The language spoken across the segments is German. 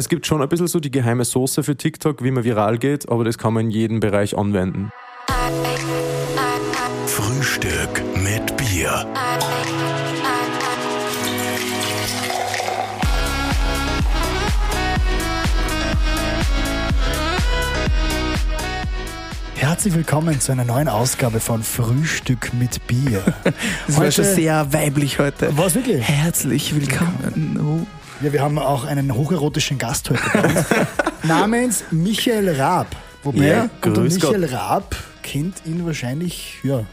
es gibt schon ein bisschen so die geheime Soße für TikTok, wie man viral geht, aber das kann man in jedem Bereich anwenden. Frühstück mit Bier. Herzlich willkommen zu einer neuen Ausgabe von Frühstück mit Bier. Das war schon sehr weiblich heute. Was wirklich? Herzlich willkommen. Ja, wir haben auch einen hocherotischen Gast heute bei uns, namens Michael Raab. Wobei, Ja, unter Michael Raab kennt ihn wahrscheinlich ja,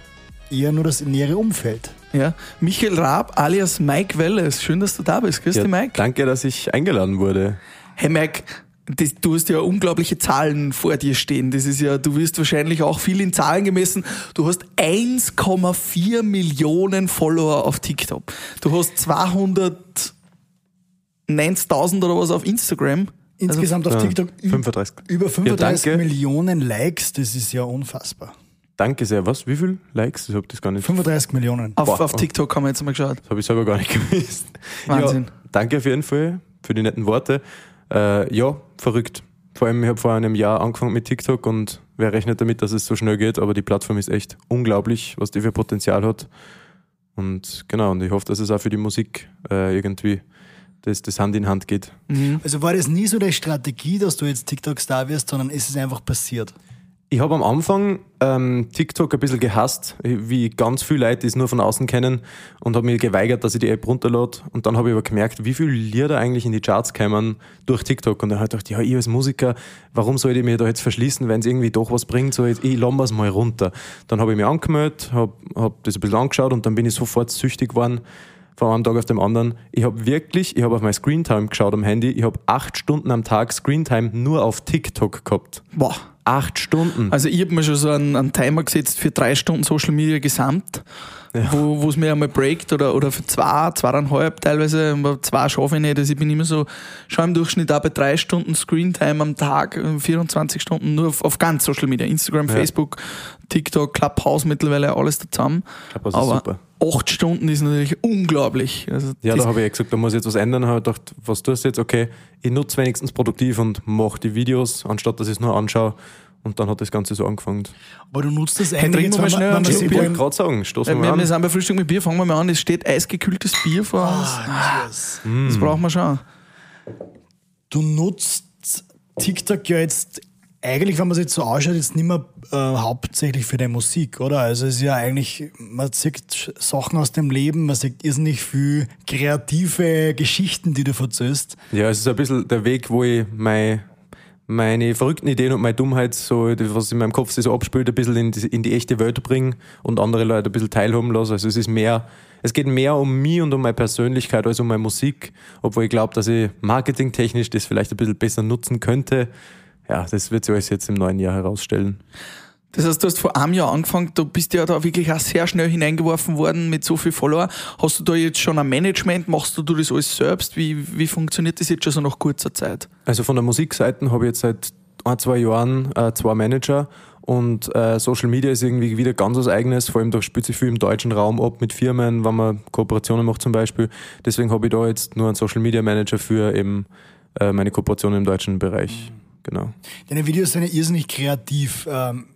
eher nur das nähere Umfeld. Ja, Michael Raab alias Mike Welles. Schön, dass du da bist. Grüß Ja, dich, Mike. danke, dass ich eingeladen wurde. Hey, Mike. Das, du hast ja unglaubliche Zahlen vor dir stehen. Das ist ja, du wirst wahrscheinlich auch viel in Zahlen gemessen. Du hast 1,4 Millionen Follower auf TikTok. Du hast 290.000 oder was auf Instagram. Insgesamt auf TikTok ü- 35. über 35 danke. Millionen Likes, das ist ja unfassbar. Danke sehr. Was? Wie viel Likes? Ich habe das gar nicht. 35 Millionen. Auf, Boah. auf TikTok haben wir jetzt mal geschaut. Das habe ich selber gar nicht gewusst. Wahnsinn. Ja, danke auf jeden Fall für die netten Worte. Äh, ja, verrückt. Vor allem, ich habe vor einem Jahr angefangen mit TikTok und wer rechnet damit, dass es so schnell geht, aber die Plattform ist echt unglaublich, was die für Potenzial hat. Und genau, und ich hoffe, dass es auch für die Musik äh, irgendwie das, das Hand in Hand geht. Also war das nie so die Strategie, dass du jetzt TikTok-Star wirst, sondern ist es einfach passiert? Ich habe am Anfang ähm, TikTok ein bisschen gehasst, wie ganz viele Leute, die es nur von außen kennen und habe mir geweigert, dass ich die App runterlade. Und dann habe ich aber gemerkt, wie viele Lieder eigentlich in die Charts kämen durch TikTok. Und dann habe ich gedacht, ja, ich als Musiker, warum soll ich mich da jetzt verschließen, wenn es irgendwie doch was bringt? So, jetzt, ich lasse es mal runter. Dann habe ich mich angemeldet, habe hab das ein bisschen angeschaut und dann bin ich sofort süchtig geworden von einem Tag auf den anderen. Ich habe wirklich, ich habe auf mein Screentime geschaut am Handy, ich habe acht Stunden am Tag Screentime nur auf TikTok gehabt. Boah. Acht Stunden. Also ich habe mir schon so einen, einen Timer gesetzt für drei Stunden Social Media gesamt, wo wo es mir einmal breakt oder, oder für zwei, zweieinhalb teilweise, aber zwei schaffe ich nicht. Also ich bin immer so, schon im Durchschnitt auch bei drei Stunden Screentime am Tag, äh, 24 Stunden nur auf, auf ganz Social Media, Instagram, Facebook, TikTok, Clubhouse mittlerweile, alles da zusammen. Clubhouse ist aber super. acht Stunden ist natürlich unglaublich. Also Ja, da habe ich gesagt, da muss ich jetzt was ändern. Habe ich gedacht, was tust du jetzt? Okay, ich nutze wenigstens produktiv und mache die Videos, anstatt dass ich es nur anschaue. Und dann hat das Ganze so angefangen. Aber du nutzt das eigentlich wir jetzt, mal wenn schnell man, wenn man Schluck sieht, Ich wollte gerade sagen, stoßen Äh, wir wir, mal wir an. sind bei Frühstück mit Bier, fangen wir mal an. Es steht eisgekühltes Bier vor uns. Ah, yes. Das brauchen wir schon. Du nutzt TikTok ja jetzt eigentlich, wenn man es jetzt so ausschaut, jetzt nicht mehr äh, hauptsächlich für deine Musik, oder? Also es ist ja eigentlich, man sieht Sachen aus dem Leben, man sieht irrsinnig viel kreative Geschichten, die du verzöst. Ja, es ist ein bisschen der Weg, wo ich mein, meine verrückten Ideen und meine Dummheit, so, was in meinem Kopf sich so abspielt, ein bisschen in die, in die echte Welt bringe und andere Leute ein bisschen teilhaben lasse. Also es ist mehr, es geht mehr um mich und um meine Persönlichkeit als um meine Musik, obwohl ich glaube, dass ich marketingtechnisch das vielleicht ein bisschen besser nutzen könnte. Ja, das wird sich alles jetzt im neuen Jahr herausstellen. Das heißt, du hast vor einem Jahr angefangen, du bist ja da wirklich auch sehr schnell hineingeworfen worden mit so viel Follower. Hast du da jetzt schon ein Management? Machst du das alles selbst? Wie, wie funktioniert das jetzt schon so nach kurzer Zeit? Also von der Musikseite habe ich jetzt seit ein, zwei Jahren äh, zwei Manager und äh, Social Media ist irgendwie wieder ganz was Eigenes, vor allem da spielt sich viel im deutschen Raum ab mit Firmen, wenn man Kooperationen macht zum Beispiel. Deswegen habe ich da jetzt nur einen Social Media Manager für eben äh, meine Kooperationen im deutschen Bereich. Genau. Deine Videos sind ja irrsinnig kreativ. Ähm,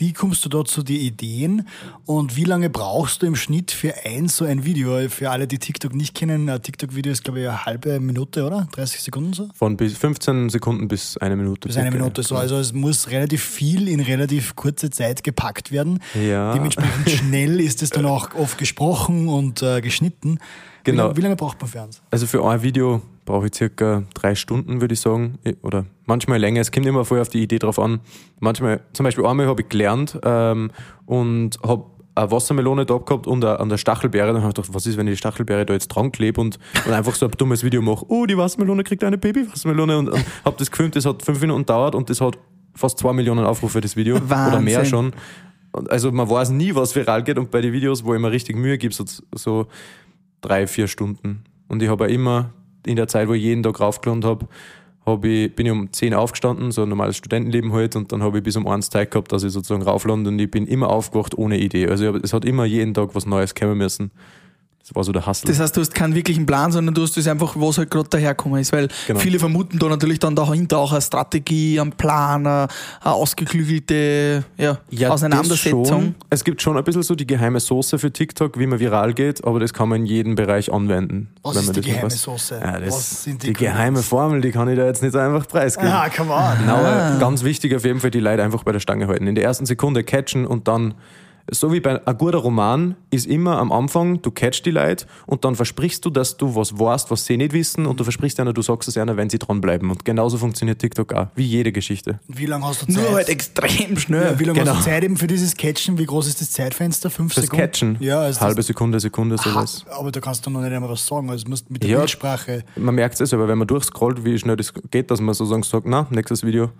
wie kommst du da zu die Ideen und wie lange brauchst du im Schnitt für ein so ein Video? Für alle, die TikTok nicht kennen, ein TikTok-Video ist, glaube ich, eine halbe Minute, oder? 30 Sekunden so? Von bis 15 Sekunden bis eine Minute. Bis eine. Minute so. Also es muss relativ viel in relativ kurze Zeit gepackt werden. Ja. Dementsprechend schnell ist es dann auch oft gesprochen und äh, geschnitten. Wie, Genau. lange, wie lange braucht man für eins? Also für ein Video brauche ich circa drei Stunden, würde ich sagen. Oder manchmal länger. Es kommt immer voll auf die Idee drauf an. Manchmal, zum Beispiel einmal habe ich gelernt ähm, und habe eine Wassermelone da gehabt und an der Stachelbeere. Dann habe ich gedacht, was ist, wenn ich die Stachelbeere da jetzt dran klebe und, und einfach so ein dummes Video mache. Oh, die Wassermelone kriegt eine Baby-Wassermelone. Und, und habe das gefilmt, das hat fünf Minuten gedauert und das hat fast zwei Millionen Aufrufe, das Video. Oder Wahnsinn. mehr schon. Und Also man weiß nie, was viral geht und bei den Videos, wo ich mir richtig Mühe gebe, so, so drei, vier Stunden. Und ich habe auch immer in der Zeit, wo ich jeden Tag raufgeladen habe, hab ich, bin ich um 10 aufgestanden, so ein normales Studentenleben halt, und dann habe ich bis um eins Zeit gehabt, dass ich sozusagen rauflande und ich bin immer aufgewacht ohne Idee. Also es hat immer jeden Tag was Neues kommen müssen. Das war so der Hustle. Das heißt, du hast keinen wirklichen Plan, sondern du hast das einfach, was halt gerade daherkommen ist. Weil Genau. viele vermuten da natürlich dann dahinter auch eine Strategie, einen Plan, eine, ausgeklügelte ja, Auseinandersetzung. das Schon. Es gibt schon ein bisschen so die geheime Soße für TikTok, wie man viral geht, aber das kann man in jedem Bereich anwenden. Was wenn ist man die geheime weiß. Soße? Ja, das, Was sind die die geheime? Formel, die kann ich da jetzt nicht so einfach preisgeben. Ah, come on. Genau, aber ganz wichtig auf jeden Fall, die Leute einfach bei der Stange halten. In der ersten Sekunde catchen und dann, so wie bei einem guter Roman, ist immer am Anfang, du catchst die Leute und dann versprichst du, dass du was weißt, was sie nicht wissen und du versprichst einer, du sagst es einer, wenn sie dranbleiben. Und genauso funktioniert TikTok auch, wie jede Geschichte. Wie lange hast du Zeit? Nur halt extrem schnell. ja, wie lange genau. hast du Zeit eben für dieses Catchen? Wie groß ist das Zeitfenster? Fünf Das Sekunden? Catchen, Ja, also halbe Sekunde, Sekunde, sowas. Aber da kannst du noch nicht einmal was sagen. Also musst mit der Ja. Bildsprache. Man merkt es aber, wenn man durchscrollt, wie schnell das geht, dass man sozusagen sagt, na, nächstes Video.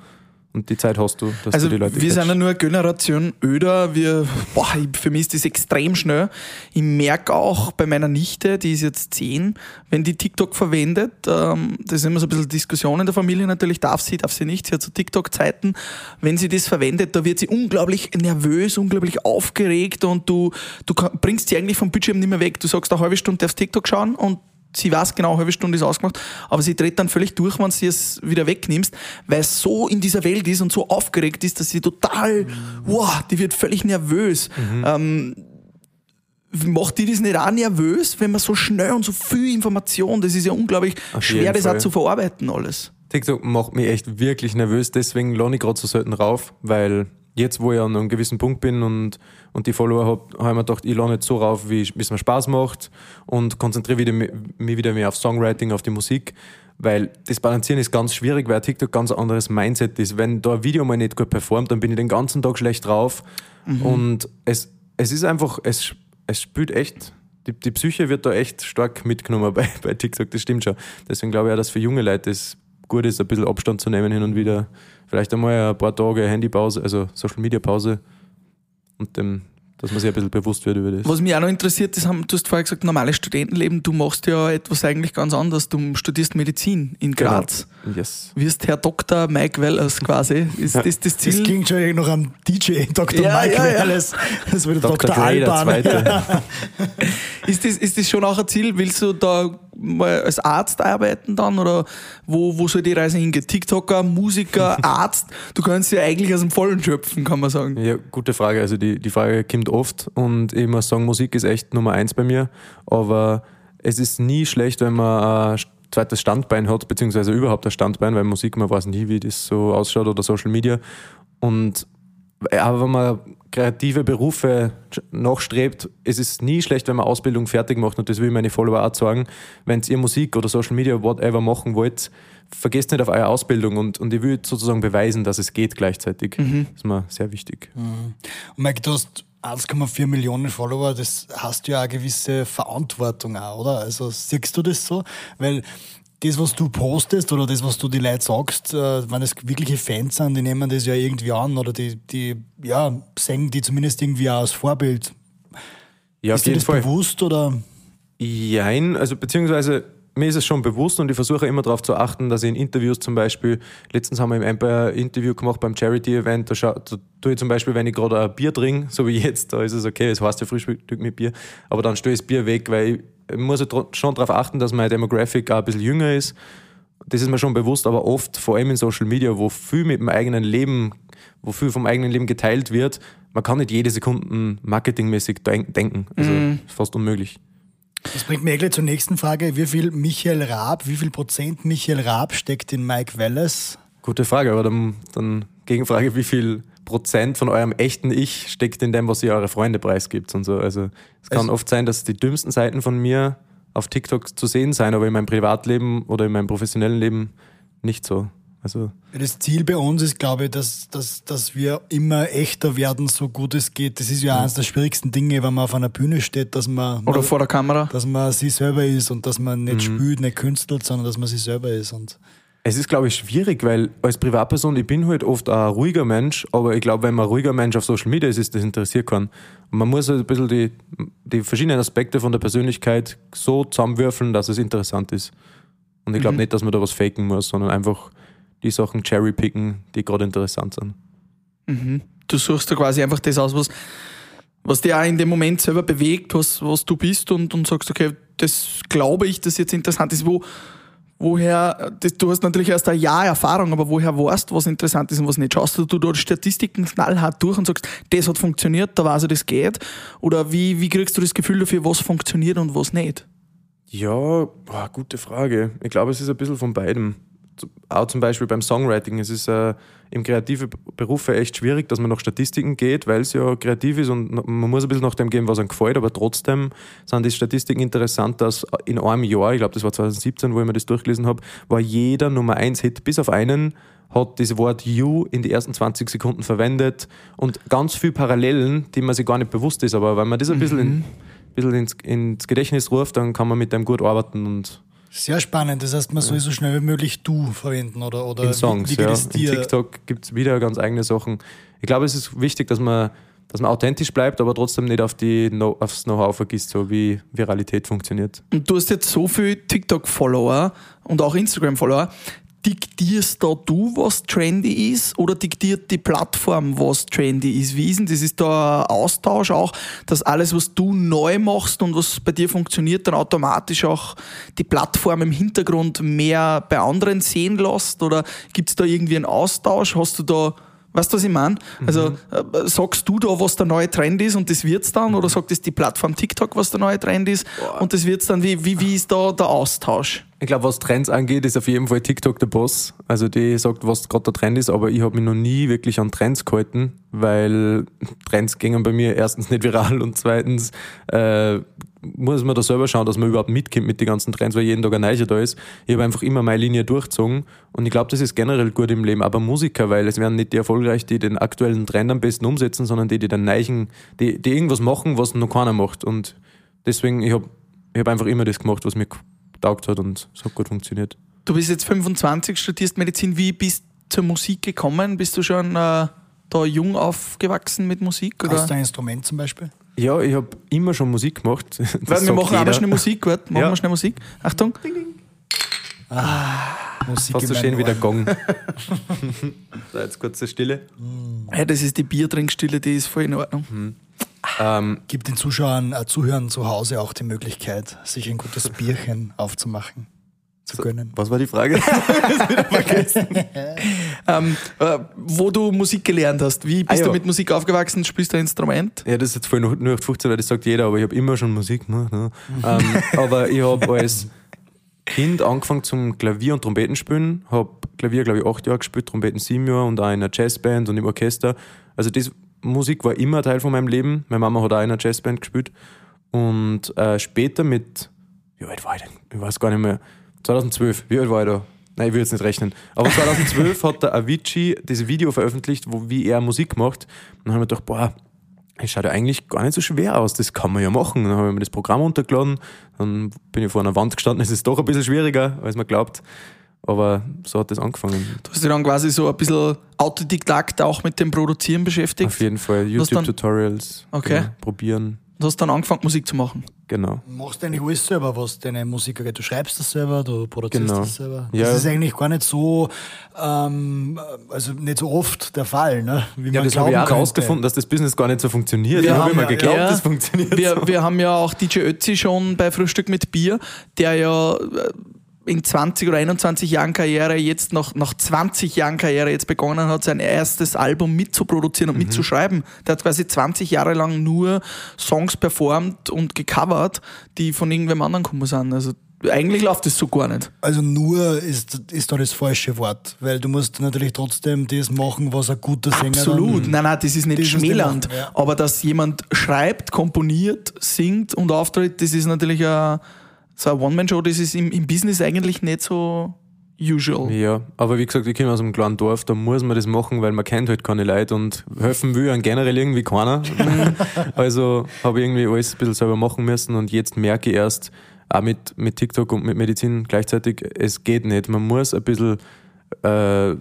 Und die Zeit hast du, dass Also du die Leute wir catchst. sind ja nur eine Generation öder. Wir, boah, für mich ist das extrem schnell. Ich merke auch bei meiner Nichte, die ist jetzt zehn, wenn die TikTok verwendet, ähm, das ist immer so ein bisschen Diskussion in der Familie natürlich, darf sie, darf sie nicht. Sie hat so TikTok-Zeiten. Wenn sie das verwendet, da wird sie unglaublich nervös, unglaublich aufgeregt und du, du bringst sie eigentlich vom Bildschirm nicht mehr weg. Du sagst, eine halbe Stunde darfst TikTok schauen und sie weiß genau, eine halbe Stunde ist ausgemacht, aber sie dreht dann völlig durch, wenn sie es wieder wegnimmst, weil es so in dieser Welt ist und so aufgeregt ist, dass sie total, wow, die wird völlig nervös. Ähm, macht die das nicht auch nervös, wenn man so schnell und so viel Information, das ist ja unglaublich Auf schwer, das auch Fall. zu verarbeiten alles. TikTok macht mich echt wirklich nervös, deswegen lade ich gerade so selten rauf, weil jetzt, wo ich an einem gewissen Punkt bin und, und die Follower habe, habe ich mir gedacht, ich lade nicht so rauf, wie es mir Spaß macht und konzentriere wieder, mich wieder mehr auf Songwriting, auf die Musik, weil das Balancieren ist ganz schwierig, weil TikTok ganz ein anderes Mindset ist. Wenn da ein Video mal nicht gut performt, dann bin ich den ganzen Tag schlecht drauf und es, es ist einfach, es, es spielt echt die, die Psyche wird da echt stark mitgenommen bei, bei TikTok, das stimmt schon. Deswegen glaube ich auch, dass für junge Leute es gut ist, ein bisschen Abstand zu nehmen hin und wieder. Vielleicht einmal ein paar Tage Handypause, also Social Media Pause und dem, dass man sich ein bisschen bewusst wird über das. Was mich auch noch interessiert, das haben, du hast vorher gesagt, normales Studentenleben, du machst ja etwas eigentlich ganz anderes. Du studierst Medizin in Graz. Genau. Yes. Wirst Herr Dr. Mike Wellers quasi. Ist das das Das Ziel? klingt schon noch am DJ, Dr. Ja, Mike ja, ja. Wallace. Das wird Dr. Dr. Alban. Zweite. Ist das, ist das schon auch ein Ziel? Willst du da mal als Arzt arbeiten dann? Oder wo, wo soll die Reise hingehen? TikToker, Musiker, Arzt? Du kannst ja eigentlich aus dem Vollen schöpfen, kann man sagen. Ja, gute Frage. Also die, die Frage kommt oft und ich muss sagen, Musik ist echt Nummer eins bei mir. Aber es ist nie schlecht, wenn man ein zweites Standbein hat, beziehungsweise überhaupt ein Standbein, weil Musik, man weiß nie, wie das so ausschaut oder Social Media. Und aber wenn man kreative Berufe nachstrebt, es ist nie schlecht, wenn man Ausbildung fertig macht und das will ich meine Follower auch sagen. Wenn ihr Musik oder Social Media, whatever machen wollt, vergesst nicht auf eure Ausbildung und, und ich will sozusagen beweisen, dass es geht gleichzeitig. Das ist mir sehr wichtig. Und Mike, du hast 1,4 Millionen Follower, das hast du ja eine gewisse Verantwortung auch, oder? Also siehst du das so? Weil das, was du postest oder das, was du die Leute sagst, äh, wenn es wirkliche Fans sind, die nehmen das ja irgendwie an oder die, die ja, sehen die zumindest irgendwie auch als Vorbild. Ja, ist dir das bewusst oder? Jein, also beziehungsweise mir ist es schon bewusst und ich versuche immer darauf zu achten, dass ich in Interviews zum Beispiel, letztens haben wir im Empire Interview gemacht beim Charity-Event, da, da tue ich zum Beispiel, wenn ich gerade ein Bier trinke, so wie jetzt, da ist es okay, es heißt ja Frühstück mit Bier, aber dann stelle ich das Bier weg, weil ich muss ja tro- schon darauf achten, dass mein Demographic auch ein bisschen jünger ist. Das ist mir schon bewusst, aber oft, vor allem in Social Media, wo viel mit dem eigenen Leben, wo viel vom eigenen Leben geteilt wird, man kann nicht jede Sekunde marketingmäßig denk- denken. Also ist fast unmöglich. Das bringt mich gleich zur nächsten Frage. Wie viel Michael Raab, wie viel Prozent Michael Raab steckt in Mike Wallace? Gute Frage, aber dann, dann Gegenfrage, wie viel Prozent von eurem echten Ich steckt in dem, was ihr eure Freunde preisgibt und so. Also es kann Also- oft sein, dass die dümmsten Seiten von mir auf TikTok zu sehen sein, aber in meinem Privatleben oder in meinem professionellen Leben nicht so. Also Das Ziel bei uns ist, glaube ich, dass, dass, dass wir immer echter werden, so gut es geht. Das ist ja eines der schwierigsten Dinge, wenn man auf einer Bühne steht, dass man, Oder vor der Kamera. dass man sich selber ist und dass man nicht spielt, nicht künstelt, sondern dass man sich selber ist. Und es ist, glaube ich, schwierig, weil als Privatperson, ich bin halt oft ein ruhiger Mensch, aber ich glaube, wenn man ein ruhiger Mensch auf Social Media ist, ist das interessiert keinen. Und man muss halt ein bisschen die, die verschiedenen Aspekte von der Persönlichkeit so zusammenwürfeln, dass es interessant ist. Und ich glaube nicht, dass man da was faken muss, sondern einfach die Sachen cherrypicken, die gerade interessant sind. Du suchst da quasi einfach das aus, was, Was dich auch in dem Moment selber bewegt, was, was du bist und, und sagst, okay, das glaube ich, dass jetzt interessant ist. Wo, woher, das, du hast natürlich erst ein Jahr Erfahrung, aber woher weißt du, was interessant ist und was nicht? Schaust du dort Statistiken knallhart durch und sagst, das hat funktioniert, da weiß ich, das geht? Oder wie, wie kriegst du das Gefühl dafür, was funktioniert und was nicht? Ja, boah, gute Frage. Ich glaube, es ist ein bisschen von beidem. Auch zum Beispiel beim Songwriting. Es ist äh, im kreativen Beruf echt schwierig, dass man nach Statistiken geht, weil es ja kreativ ist und man muss ein bisschen nach dem gehen, was einem gefällt, aber trotzdem sind die Statistiken interessant, dass in einem Jahr, ich glaube, das war 2017, wo ich mir das durchgelesen habe, war jeder Nummer 1 Hit, bis auf einen, hat das Wort You in die ersten 20 Sekunden verwendet und ganz viel Parallelen, die man sich gar nicht bewusst ist, aber wenn man das ein bisschen, in, bisschen ins, ins Gedächtnis ruft, dann kann man mit dem gut arbeiten und Sehr spannend. Das heißt, man soll so schnell wie möglich du verwenden oder, oder in Songs, wie, wie ja. In? TikTok gibt es wieder ganz eigene Sachen. Ich glaube, es ist wichtig, dass man, dass man authentisch bleibt, aber trotzdem nicht auf die no aufs Know-how vergisst, so wie Viralität funktioniert. Und du hast jetzt so viele TikTok-Follower und auch Instagram-Follower. Diktierst da du, was trendy ist, oder diktiert die Plattform, was trendy ist? Wie ist denn das? Ist da ein Austausch auch, dass alles, was du neu machst und was bei dir funktioniert, dann automatisch auch die Plattform im Hintergrund mehr bei anderen sehen lässt? Oder gibt es da irgendwie einen Austausch? Hast du da, weißt du, was ich meine? Also äh, sagst du da, was der neue Trend ist und das wird's dann? Oder sagt es die Plattform TikTok, was der neue Trend ist und das wird's dann? Wie, wie, wie ist da der Austausch? Ich glaube, was Trends angeht, ist auf jeden Fall TikTok der Boss. Also die sagt, was gerade der Trend ist, aber ich habe mich noch nie wirklich an Trends gehalten, weil Trends gingen bei mir erstens nicht viral und zweitens äh, muss man da selber schauen, dass man überhaupt mitkommt mit den ganzen Trends, weil jeden Tag ein neuer da ist. Ich habe einfach immer meine Linie durchgezogen und ich glaube, das ist generell gut im Leben, aber Musiker, weil es werden nicht die erfolgreich, die den aktuellen Trend am besten umsetzen, sondern die, die den neichen, die, die irgendwas machen, was noch keiner macht und deswegen, ich habe ich hab einfach immer das gemacht, was mir taugt hat und es hat gut funktioniert. Du bist jetzt 25, studierst Medizin. Wie bist du zur Musik gekommen? Bist du schon äh, da jung aufgewachsen mit Musik? Oder? Hast du ein Instrument zum Beispiel? Ja, ich habe immer schon Musik gemacht. Weil wir machen aber jeder. schnell Musik, warte, machen Ja. wir schnell Musik. Achtung. Musik Fast so schön wie der Gong. so, jetzt kurze Stille. Ja, das ist die Biertrinkstille, die ist voll in Ordnung. Ähm, Gibt den Zuschauern, äh, Zuhörern zu Hause auch die Möglichkeit, sich ein gutes Bierchen aufzumachen, zu gönnen. was war die Frage? Ähm, äh, wo du Musik gelernt hast. Wie bist Ah, ja. du mit Musik aufgewachsen? Spielst du ein Instrument? ja, das ist jetzt voll nur nur 15, weil das sagt jeder, aber ich habe immer schon Musik gemacht. Ne? ähm, aber ich habe als Kind angefangen zum Klavier und Trompeten spielen. Habe Klavier, glaube ich, acht Jahre gespielt, Trompeten sieben Jahre und auch in einer Jazzband und im Orchester. Also das Musik war immer Teil von meinem Leben. Meine Mama hat auch in einer Jazzband gespielt. Und äh, später mit, wie alt war ich denn? Ich weiß gar nicht mehr. 2012, wie alt war ich da? Nein, ich will jetzt nicht rechnen. Aber 2012 hat der Avicii das Video veröffentlicht, wo, wie er Musik macht. Und dann habe ich mir gedacht, boah, es schaut ja eigentlich gar nicht so schwer aus, das kann man ja machen. Dann habe ich mir das Programm runtergeladen, dann bin ich vor einer Wand gestanden, es ist doch ein bisschen schwieriger, als man glaubt. Aber so hat das angefangen. Du hast dich dann quasi so ein bisschen Autodidakt auch mit dem Produzieren beschäftigt Auf jeden Fall. YouTube-Tutorials. Okay. genau, probieren. und hast dann angefangen, Musik zu machen. Genau. Du machst eigentlich alles selber, was deine Musik angeht. Du schreibst das selber, du produzierst Genau. das selber. Ja. Das ist eigentlich gar nicht so, ähm, also nicht so oft der Fall, ne? wie Ja, das habe ich glauben auch könnte. rausgefunden, dass das Business gar nicht so funktioniert. Wir ich habe haben immer ja- geglaubt, ja. das funktioniert. Wir, so. wir haben ja auch DJ Ötzi schon bei Frühstück mit Bier, der ja äh, in 20 oder 21 Jahren Karriere jetzt nach, nach 20 Jahren Karriere jetzt begonnen hat, sein erstes Album mitzuproduzieren und Mhm. mitzuschreiben. Der hat quasi 20 Jahre lang nur Songs performt und gecovert, die von irgendwem anderen gekommen sind. Also eigentlich läuft das so gar nicht. Also nur ist, ist da das falsche Wort, weil du musst natürlich trotzdem das machen, was ein guter Sänger Absolut. dann... Nein, nein, das ist nicht Das schmälernd. ja. Aber dass jemand schreibt, komponiert, singt und auftritt, das ist natürlich ein, so eine One-Man-Show, das ist im, im Business eigentlich nicht so usual. Ja, aber wie gesagt, ich komme aus einem kleinen Dorf, da muss man das machen, weil man kennt halt keine Leute und helfen will einem generell irgendwie keiner. also habe ich irgendwie alles ein bisschen selber machen müssen und jetzt merke ich erst, auch mit, mit TikTok und mit Medizin gleichzeitig, es geht nicht. Man muss ein bisschen äh,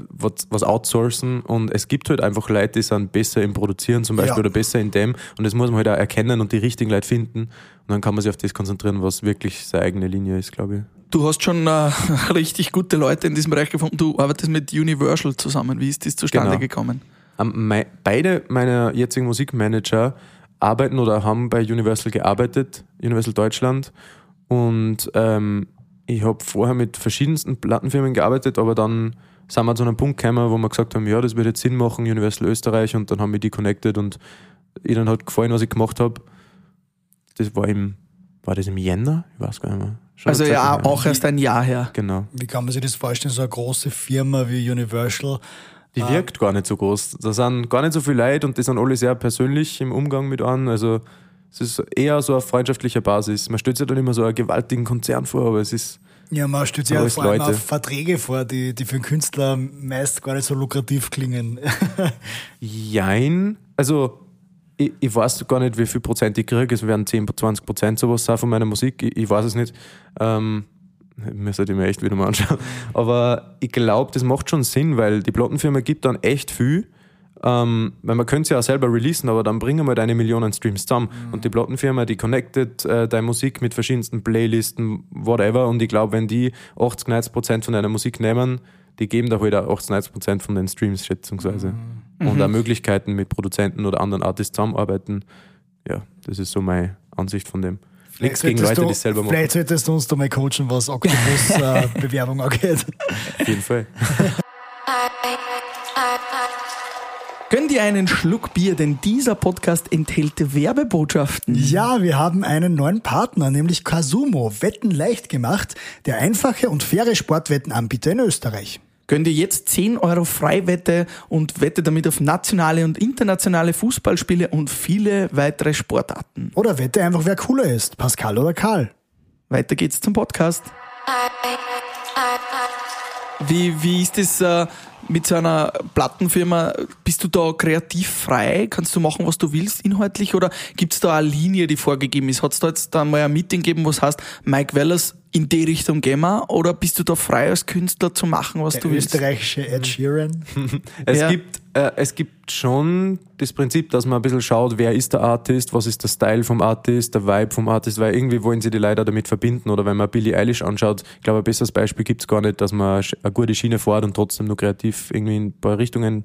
was, was outsourcen und es gibt halt einfach Leute, die sind besser im Produzieren zum Beispiel Ja. oder besser in dem und das muss man halt auch erkennen und die richtigen Leute finden und dann kann man sich auf das konzentrieren, was wirklich seine eigene Linie ist, glaube ich. Du hast schon äh, richtig gute Leute in diesem Bereich gefunden. Du arbeitest mit Universal zusammen. Wie ist das zustande Genau. gekommen? Ähm, mei- beide meiner jetzigen Musikmanager arbeiten oder haben bei Universal gearbeitet, Universal Deutschland. Und ähm, ich habe vorher mit verschiedensten Plattenfirmen gearbeitet, aber dann sind wir zu einem Punkt gekommen, wo wir gesagt haben, ja, das würde jetzt Sinn machen, Universal Österreich, und dann haben wir die connected und ihnen hat gefallen, was ich gemacht habe. Das war im, war das im Jänner? Ich weiß gar nicht mehr. Schon Also Zeit ja, her. auch erst ein Jahr her. Genau. Wie kann man sich das vorstellen, so eine große Firma wie Universal? Die wirkt gar nicht so groß. Da sind gar nicht so viele Leute und die sind alle sehr persönlich im Umgang mit an. Also es ist eher so auf freundschaftlicher Basis. Man stellt sich dann immer so einen gewaltigen Konzern vor, aber es ist Ja, man stellt sich ja vor allem Leute. auf Verträge vor, die, die für einen Künstler meist gar nicht so lukrativ klingen. jein. Also ich, ich weiß gar nicht, wie viel Prozent ich kriege. Es werden 10, 20 Prozent sowas sein von meiner Musik. Ich, ich weiß es nicht. Ähm, müsste ich mir echt wieder mal anschauen. Aber ich glaube, das macht schon Sinn, weil die Plattenfirma gibt dann echt viel. Ähm, weil man könnte es ja auch selber releasen, aber dann bringen wir deine Millionen Streams zusammen. Und die Plattenfirma, die connectet äh, deine Musik mit verschiedensten Playlisten, whatever. Und ich glaube, wenn die 80, 90 Prozent von deiner Musik nehmen, die geben da halt auch 80, 90 Prozent von den Streams schätzungsweise. Und auch Möglichkeiten mit Produzenten oder anderen Artists zusammenarbeiten. Ja, das ist so meine Ansicht von dem. Nichts gegen Leute, du- die es selber machen. Vielleicht solltest du uns da mal coachen, was Oktopus-Bewerbung angeht. Auf jeden Fall. Gönn dir einen Schluck Bier, denn dieser Podcast enthält Werbebotschaften. Ja, wir haben einen neuen Partner, nämlich Casumo, Wetten leicht gemacht, der einfache und faire Sportwettenanbieter in Österreich. Gönn dir jetzt 10 Euro Freiwette und wette damit auf nationale und internationale Fußballspiele und viele weitere Sportarten. Oder wette einfach, wer cooler ist, Pascal oder Karl. Weiter geht's zum Podcast. Wie, wie ist das äh, mit so einer Plattenfirma? Bist du da kreativ frei? Kannst du machen, was du willst inhaltlich? Oder gibt's da eine Linie, die vorgegeben ist? Hat's da jetzt da mal ein Meeting gegeben, was heißt, Mike Wellers, in die Richtung gehen wir? Oder bist du da frei als Künstler zu machen, was Der du willst? österreichische Ed Sheeran. Es, Ja. gibt, äh, es gibt schon das Prinzip, dass man ein bisschen schaut, wer ist der Artist, was ist der Style vom Artist, der Vibe vom Artist, weil irgendwie wollen sie die leider damit verbinden. Oder wenn man Billie Eilish anschaut, ich glaube, ein besseres Beispiel gibt's gar nicht, dass man eine gute Schiene fährt und trotzdem nur kreativ irgendwie in ein paar Richtungen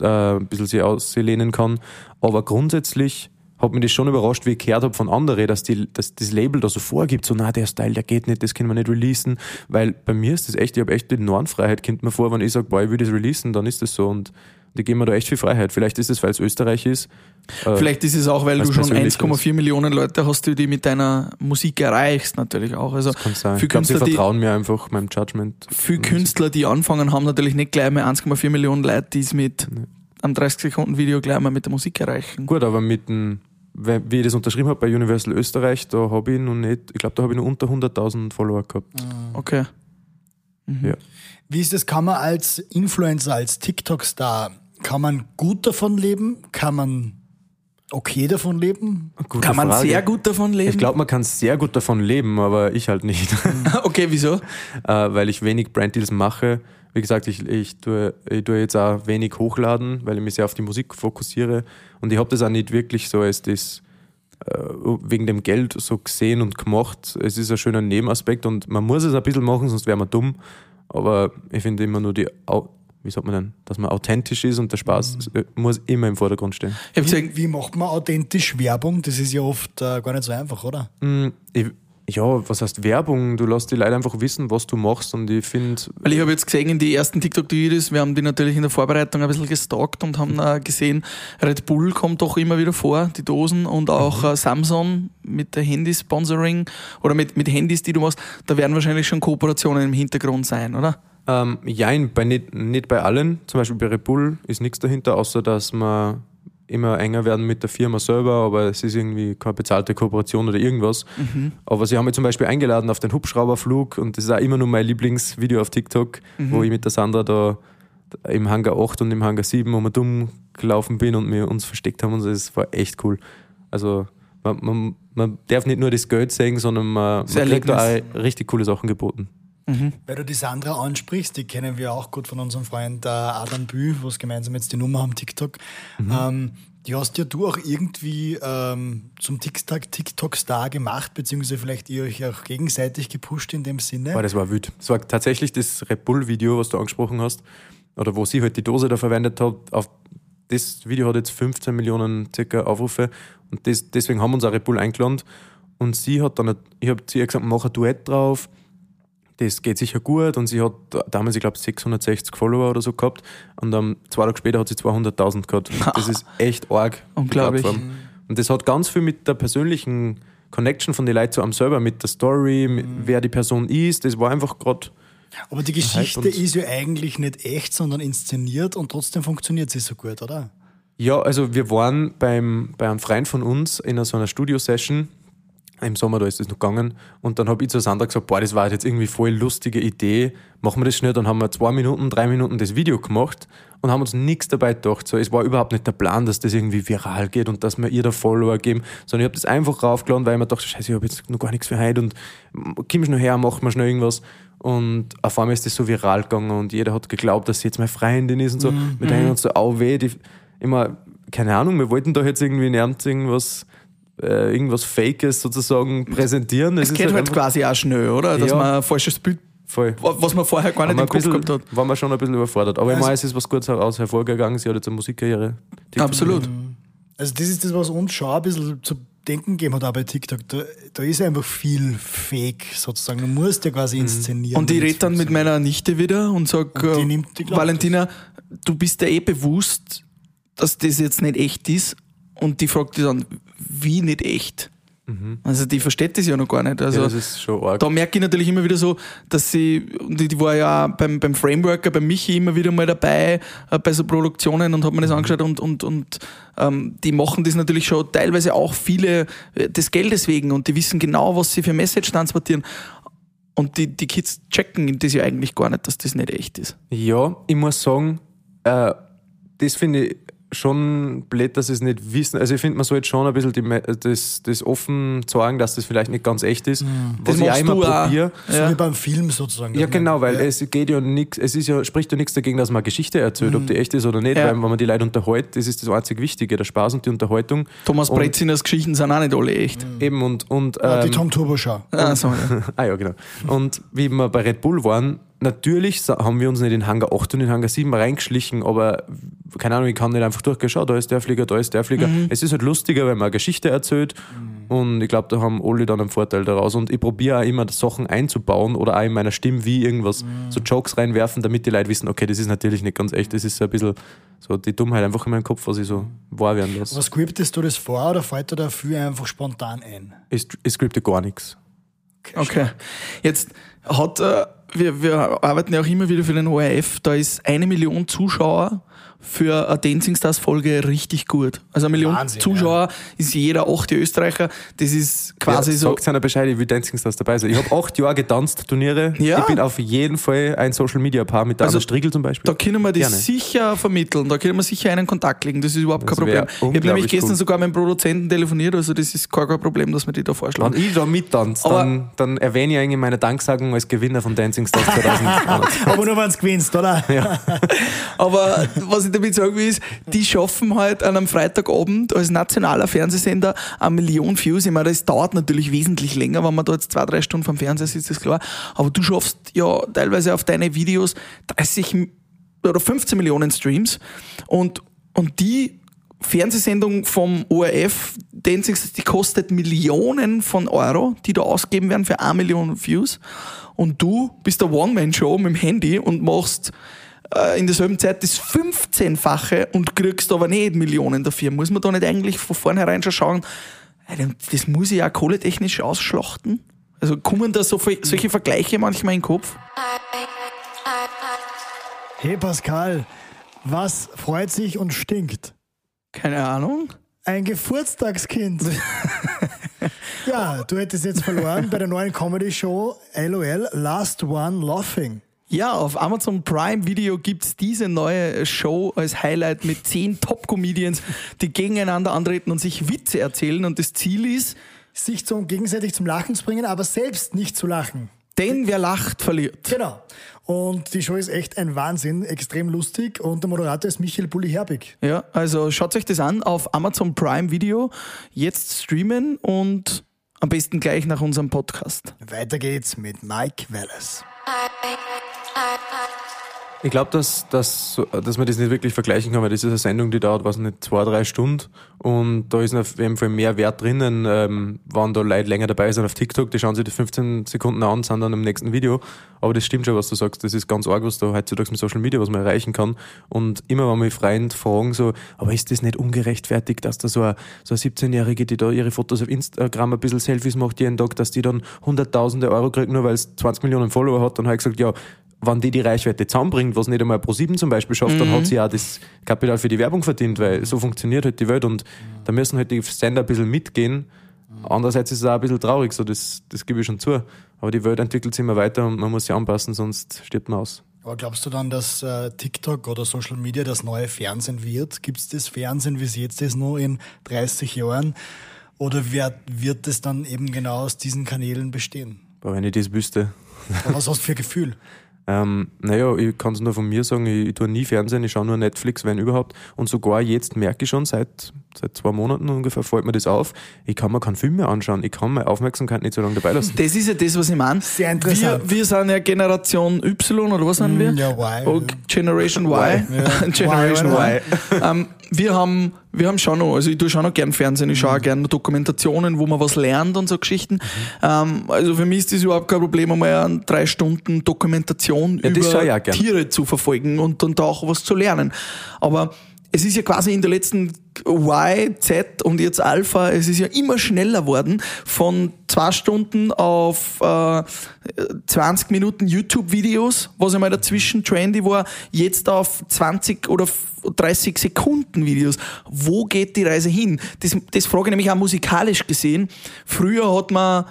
äh, ein bisschen sich auslehnen kann. Aber grundsätzlich hat mich das schon überrascht, wie ich gehört habe von anderen, dass, dass das Label da so vorgibt, so, na, der Style, der geht nicht, das können wir nicht releasen, weil bei mir ist das echt, ich habe echt die Normfreiheit, kommt mir vor, wenn ich sage, boah, ich will das releasen, dann ist das so und die geben mir da echt viel Freiheit. Vielleicht ist es, weil es Österreich ist. Äh, Vielleicht ist es auch, weil du schon persönlich 1,4 Millionen Leute hast, die du mit deiner Musik erreichst, natürlich auch. Also kann sein. für Ich glaube, sie Künstler, die, vertrauen mir einfach meinem Judgment. für Künstler, die anfangen, haben natürlich nicht gleich mal 1,4 Millionen Leute, die es mit einem 30 Sekunden Video gleich mal mit der Musik erreichen. Gut, aber mit dem, wie ich das unterschrieben habe bei Universal Österreich, da habe ich noch nicht, ich glaube, da habe ich nur unter 100.000 Follower gehabt. Okay. Ja. Wie ist das? Kann man als Influencer, als TikTok-Star, kann man gut davon leben? Kann man okay davon leben? Gute Kann man Frage. sehr gut davon leben? Ich glaube, man kann sehr gut davon leben, aber ich halt nicht. okay, wieso? äh, weil ich wenig Branddeals mache. Wie gesagt, ich, ich, tue, ich tue jetzt auch wenig hochladen, weil ich mich sehr auf die Musik fokussiere. Und ich habe das auch nicht wirklich so als das äh, wegen dem Geld so gesehen und gemacht. Es ist ein schöner Nebenaspekt und man muss es ein bisschen machen, sonst wäre man dumm. Aber ich finde immer nur die, wie sagt man denn, dass man authentisch ist und der Spaß äh, muss immer im Vordergrund stehen. Wie, wie macht man authentisch Werbung? Das ist ja oft äh, gar nicht so einfach, oder? Mm, Ich, ja, was heißt Werbung? Du lässt die Leute einfach wissen, was du machst und ich finde, Weil ich habe jetzt gesehen in die ersten TikTok-Videos, wir haben die natürlich in der Vorbereitung ein bisschen gestalkt und haben äh, gesehen, Red Bull kommt doch immer wieder vor, die Dosen und auch äh, Samsung mit der Handy-Sponsoring oder mit, mit Handys, die du machst, da werden wahrscheinlich schon Kooperationen im Hintergrund sein, oder? Ähm, jein, bei nicht, nicht bei allen. Zum Beispiel bei Red Bull ist nichts dahinter, außer dass wir immer enger werden mit der Firma selber, aber es ist irgendwie keine bezahlte Kooperation oder irgendwas. Aber sie haben mich zum Beispiel eingeladen auf den Hubschrauberflug und das ist auch immer nur mein Lieblingsvideo auf TikTok, wo ich mit der Sandra da im Hangar 8 und im Hangar 7 um und um gelaufen bin und wir uns versteckt haben und so. das war echt cool. Also man, man, man darf nicht nur das Geld sehen, sondern man, Das man kriegt da auch richtig coole Sachen geboten. Weil du die Sandra ansprichst, die kennen wir auch gut von unserem Freund äh, Adam Bü, wo es gemeinsam jetzt die Nummer haben, TikTok. Ähm, die hast ja du auch irgendwie ähm, zum TikTok- TikTok-Star gemacht, beziehungsweise vielleicht ihr euch auch gegenseitig gepusht in dem Sinne. Boah, das war wild. Das war tatsächlich das Red Bull-Video, was du angesprochen hast, oder wo sie halt die Dose da verwendet hat. Auf, das Video hat jetzt 15 Millionen circa Aufrufe und das, deswegen haben wir uns auch Red Bull eingeladen. Und sie hat dann, ich habe zu ihr gesagt, mach ein Duett drauf, das geht sicher gut. Und sie hat damals, ich glaube, 660 Follower oder so gehabt. Und dann zwei Tage später hat sie 200.000 gehabt. Das ist echt arg. Unglaublich. Und das hat ganz viel mit der persönlichen Connection von den Leuten zu einem selber, mit der Story, mit wer die Person ist. Das war einfach gerade. Aber die Geschichte ist ja eigentlich nicht echt, sondern inszeniert und trotzdem funktioniert sie so gut, oder? Ja, also wir waren beim, bei einem Freund von uns in so einer Studio-Session. Im Sommer, da ist das noch gegangen. Und dann habe ich zu Sandra gesagt, boah, das war jetzt irgendwie voll lustige Idee. Machen wir das schnell. Dann haben wir zwei Minuten, drei Minuten das Video gemacht und haben uns nichts dabei gedacht. So, es war überhaupt nicht der Plan, dass das irgendwie viral geht und dass wir ihr da Follower geben, sondern ich habe das einfach raufgeladen, weil ich mir dachte, scheiße, ich habe jetzt noch gar nichts für heute und komm schnell her, machen wir schnell irgendwas. Und auf einmal ist das so viral gegangen und jeder hat geglaubt, dass sie jetzt meine Freundin ist und so. Wir denken uns so, au weh, die, immer, keine Ahnung, wir wollten da jetzt irgendwie nirgends irgendwas, äh, irgendwas Fakes sozusagen präsentieren. Es ist geht halt einfach quasi auch schnell, oder? Dass Ja. man ein falsches Bild, voll. was man vorher gar nicht im Kopf ein gehabt hat. waren wir schon ein bisschen überfordert. Aber ich Also- meine, es ist was Gutes heraus hervorgegangen. Sie hat jetzt eine Musikkarriere. Die Absolut. Also das ist das, was uns schon ein bisschen zu denken gegeben hat, auch bei TikTok. Da, da ist einfach viel Fake sozusagen. Du musst ja quasi inszenieren. Und ich rede dann es mit meiner Nichte wieder und sag, Und die äh, Valentina, du bist dir eh bewusst, dass das jetzt nicht echt ist. Und die fragt dich dann, wie nicht echt? Also die versteht das ja noch gar nicht. Also ja, das ist schon arg. da merke ich natürlich immer wieder so, dass sie, und die, die war ja beim, beim Frameworker, beim Michi immer wieder mal dabei äh, bei so Produktionen und hat mir das angeschaut und, und, und ähm, die machen das natürlich schon teilweise auch viele äh, des Geldes wegen und die wissen genau, was sie für Message transportieren. Und die, die Kids checken das ja eigentlich gar nicht, dass das nicht echt ist. Ja, ich muss sagen, äh, das finde ich schon blöd, dass sie es nicht wissen. Also ich finde, man sollte schon ein bisschen die, das, das offen sagen, dass das vielleicht nicht ganz echt ist. Was Das ich immer du auch. probiere. So Ja. wie beim Film sozusagen. Ja, genau, weil ja. es geht ja nichts, es ist ja, spricht ja nichts dagegen, dass man eine Geschichte erzählt, ob die echt ist oder nicht, Ja. weil wenn man die Leute unterhält, das ist das einzig Wichtige, der Spaß und die Unterhaltung. Thomas Breziners Geschichten sind auch nicht alle echt. Eben und, und Ah, die ähm, Tom Turbo Show. Ah, so. Ah ja, genau. Und wie wir bei Red Bull waren, natürlich haben wir uns nicht in Hangar 8 und in Hangar 7 reingeschlichen, aber keine Ahnung, ich kann nicht einfach durchgehen, schau, da ist der Flieger, da ist der Flieger. Es ist halt lustiger, wenn man eine Geschichte erzählt und ich glaube, da haben alle dann einen Vorteil daraus und ich probiere auch immer Sachen einzubauen oder auch in meiner Stimme wie irgendwas, so Jokes reinwerfen, damit die Leute wissen, okay, das ist natürlich nicht ganz echt, das ist so ein bisschen so die Dummheit einfach in meinem Kopf, was ich so wahr werden lasse. Was scriptest du das vor oder fällt dir dafür einfach spontan ein? Ich, ich scripte gar nichts. Okay. Jetzt hat, äh, wir, wir arbeiten ja auch immer wieder für den ORF, da ist eine Million Zuschauer für eine Dancing Stars Folge richtig gut. Also eine Million Wahnsinn, Zuschauer ist jeder achte Österreicher. Das ist quasi ja, so. Sagt einer Bescheid, ich will Dancing Stars dabei sein. Ich habe acht Jahre getanzt, Turniere. Ja. Ich bin auf jeden Fall ein Social Media Paar mit der Also, Anna Striegel zum Beispiel. Da können wir das Gerne. sicher vermitteln, da können wir sicher einen Kontakt legen, das ist überhaupt Das kein Problem. Ich habe nämlich gestern cool. sogar mit dem Produzenten telefoniert, also das ist gar kein Problem, dass wir die da vorschlagen. Wenn ich da mittanze, dann, dann erwähne ich eigentlich meine Danksagung als Gewinner von Dancing Stars 2021. Aber nur wenn es gewinnst, oder? Aber was ich damit sagen will, ist, die schaffen halt an einem Freitagabend als nationaler Fernsehsender eine Million Views. Ich meine, das dauert natürlich wesentlich länger, wenn man da jetzt zwei, drei Stunden vom Fernseher sitzt, ist klar. Aber du schaffst ja teilweise auf deine Videos 30 M- oder 15 Millionen Streams und, und die Fernsehsendung vom ORF, die kostet Millionen von Euro, die da ausgegeben werden für eine Million Views. Und du bist der One-Man-Show mit dem Handy und machst äh, in derselben Zeit das 15-fache und kriegst aber nicht Millionen dafür. Muss man da nicht eigentlich von vornherein schon schauen, Alter, das muss ich ja kohletechnisch ausschlachten? Also kommen da so solche Vergleiche manchmal in den Kopf? Hey Pascal, was freut sich und stinkt? Keine Ahnung. Ein Geburtstagskind. ja, du hättest jetzt verloren bei der neuen Comedy-Show LOL Last One Laughing. Ja, auf Amazon Prime Video gibt's diese neue Show als Highlight mit zehn Top-Comedians, die gegeneinander antreten und sich Witze erzählen. Und das Ziel ist, Sich zum, gegenseitig zum Lachen zu bringen, aber selbst nicht zu lachen. denn wer lacht, verliert. Genau. Und die Show ist echt ein Wahnsinn, extrem lustig. Und der Moderator ist Michael Bulli-Herbig. Ja, also schaut euch das an auf Amazon Prime Video. Jetzt streamen und am besten gleich nach unserem Podcast. Weiter geht's mit Mike Wallace. Ich glaube, dass, dass, dass man das nicht wirklich vergleichen kann, weil das ist eine Sendung, die dauert, was nicht, zwei, drei Stunden und da ist auf jeden Fall mehr Wert drinnen, ähm, wenn da Leute länger dabei sind auf TikTok, die schauen sich die 15 Sekunden an, sind dann im nächsten Video. Aber das stimmt schon, was du sagst, das ist ganz arg, was da heutzutage mit Social Media, was man erreichen kann. Und immer wenn mich Freunde fragen so, aber ist das nicht ungerechtfertigt, dass da so eine, so eine 17-Jährige, die da ihre Fotos auf Instagram ein bisschen Selfies macht jeden Tag, dass die dann hunderttausende Euro kriegt, nur weil es 20 Millionen Follower hat, dann habe ich gesagt, ja, wenn die die Reichweite zusammenbringt, was nicht einmal Pro 7 zum Beispiel schafft, mhm. dann hat sie ja das Kapital für die Werbung verdient, weil so funktioniert halt die Welt und da müssen halt die Sender ein bisschen mitgehen. Andererseits ist es auch ein bisschen traurig, so das, das gebe ich schon zu. Aber die Welt entwickelt sich immer weiter und man muss sich anpassen, sonst stirbt man aus. Aber glaubst du dann, dass äh, TikTok oder Social Media das neue Fernsehen wird? Gibt es das Fernsehen, wie es jetzt ist, nur in 30 Jahren? Oder wird, wird es dann eben genau aus diesen Kanälen bestehen? Aber wenn ich das wüsste. Aber was hast du für ein Gefühl? Ähm, naja, ich kann es nur von mir sagen, ich, ich tue nie Fernsehen, ich schaue nur Netflix, wenn überhaupt. Und sogar jetzt merke ich schon, seit, seit zwei Monaten ungefähr fällt mir das auf, ich kann mir keinen Film mehr anschauen, ich kann meine Aufmerksamkeit nicht so lange dabei lassen. Das ist ja das, was ich meine. Sehr interessant. Wir, wir sind ja Generation Y, oder was sind wir? Ja, Y. Oh, Generation Y. Ja. Generation Y, Y. ähm, wir haben, wir haben schon noch, also ich tue schon noch gern Fernsehen, ich schaue auch gern Dokumentationen, wo man was lernt und so Geschichten. Ähm, also für mich ist das überhaupt kein Problem, einmal eine drei Stunden Dokumentation Ja, über. Tiere zu verfolgen und dann da auch was zu lernen. Aber es ist ja quasi in der letzten Y, Z und jetzt Alpha, es ist ja immer schneller worden von zwei Stunden auf äh, 20 Minuten YouTube-Videos, was einmal dazwischen trendy war, jetzt auf 20 oder 30 Sekunden Videos. Wo geht die Reise hin? Das, das frage ich nämlich auch musikalisch gesehen. Früher hat man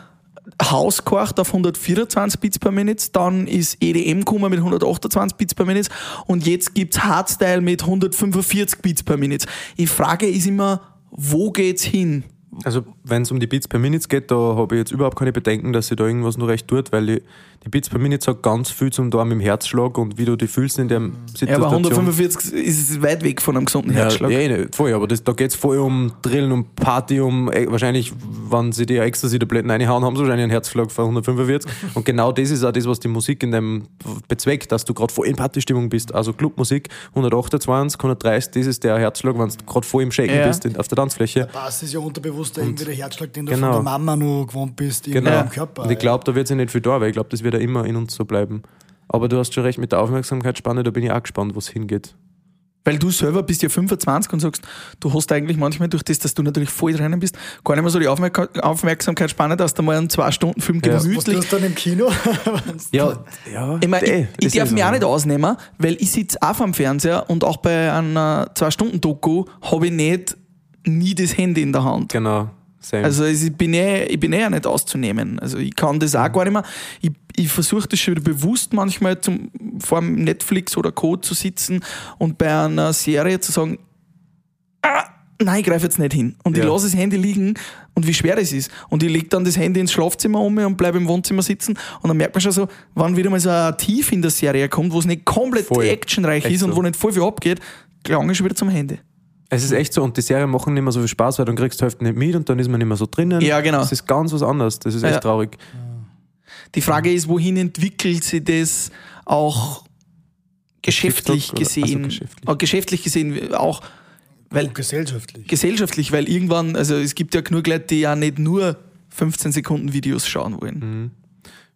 House gekocht auf 124 Beats per Minute, dann ist EDM gekommen mit 128 Beats per Minute und jetzt gibt's Hardstyle mit 145 Beats per Minute. Die Frage ist immer, wo geht's hin? Also wenn es um die Beats per Minute geht, da habe ich jetzt überhaupt keine Bedenken, dass sie da irgendwas nur recht tut, weil die, die Beats per Minute sagt ganz viel zum da mit dem Herzschlag und wie du dich fühlst in der Situation. Ja, aber 145 ist weit weg von einem gesunden Herzschlag. Ja, nicht, voll, aber das, da geht's voll um Drillen, um Party, um eh, wahrscheinlich, wenn sie die Ecstasy-Tabletten reinhauen, haben sie wahrscheinlich einen Herzschlag von 145. und genau das ist auch das, was die Musik in dem bezweckt, dass du gerade voll in Partystimmung bist. Also Clubmusik, 128, 130, das ist der Herzschlag, wenn du gerade voll im Shaken Ja. bist in, auf der Tanzfläche. Das ist ja unterbewusst irgendwie der Herzschlag, den du Genau. von der Mama nur gewohnt bist, Genau. im Körper. Und ich glaube, da wird sich nicht viel da, weil ich glaube, das wird ja immer in uns so bleiben. Aber du hast schon recht mit der Aufmerksamkeitsspanne, da bin ich auch gespannt, wo es hingeht. Weil du selber bist ja 25 und sagst, du hast eigentlich manchmal durch das, dass du natürlich voll drinnen bist, gar nicht mehr so die Aufmerk Aufmerksamkeitsspanne, dass du mal einen Zwei-Stunden-Film Ja. Was gemütlich tust du dann im Kino? Ja, ja. Ich, meine, eh, ich, ich darf mich auch nicht ausnehmen, weil ich sitze auch vom Fernseher und auch bei einer Zwei-Stunden-Doku habe ich nicht nie das Handy in der Hand. Genau, same. Also ich bin, eh, ich bin eh nicht auszunehmen. Also ich kann das auch gar nicht mehr. Ich, ich versuche das schon wieder bewusst manchmal zum, vor dem Netflix oder Co. zu sitzen und bei einer Serie zu sagen, ah, nein, ich greife jetzt nicht hin. Und ich Ja. lasse das Handy liegen und wie schwer das ist. Und ich lege dann das Handy ins Schlafzimmer um und bleibe im Wohnzimmer sitzen und dann merkt man schon so, wann wieder mal so ein Tief in der Serie kommt, wo es nicht komplett Voll. actionreich Echt ist und so. wo nicht voll viel abgeht, gelange ich schon wieder zum Handy. Es ist echt so, und die Serien machen nicht mehr so viel Spaß, weil dann kriegst du Hälfte nicht mit und dann ist man nicht mehr so drinnen. Ja, genau. Das ist ganz was anderes. Das ist echt Ja. traurig. Die Frage ist, wohin entwickelt sich das auch geschäftlich TikTok gesehen? also geschäftlich. Auch geschäftlich gesehen auch, weil Gesellschaftlich. gesellschaftlich, weil irgendwann, also es gibt ja genug Leute, die ja nicht nur 15 Sekunden Videos schauen wollen. Mhm.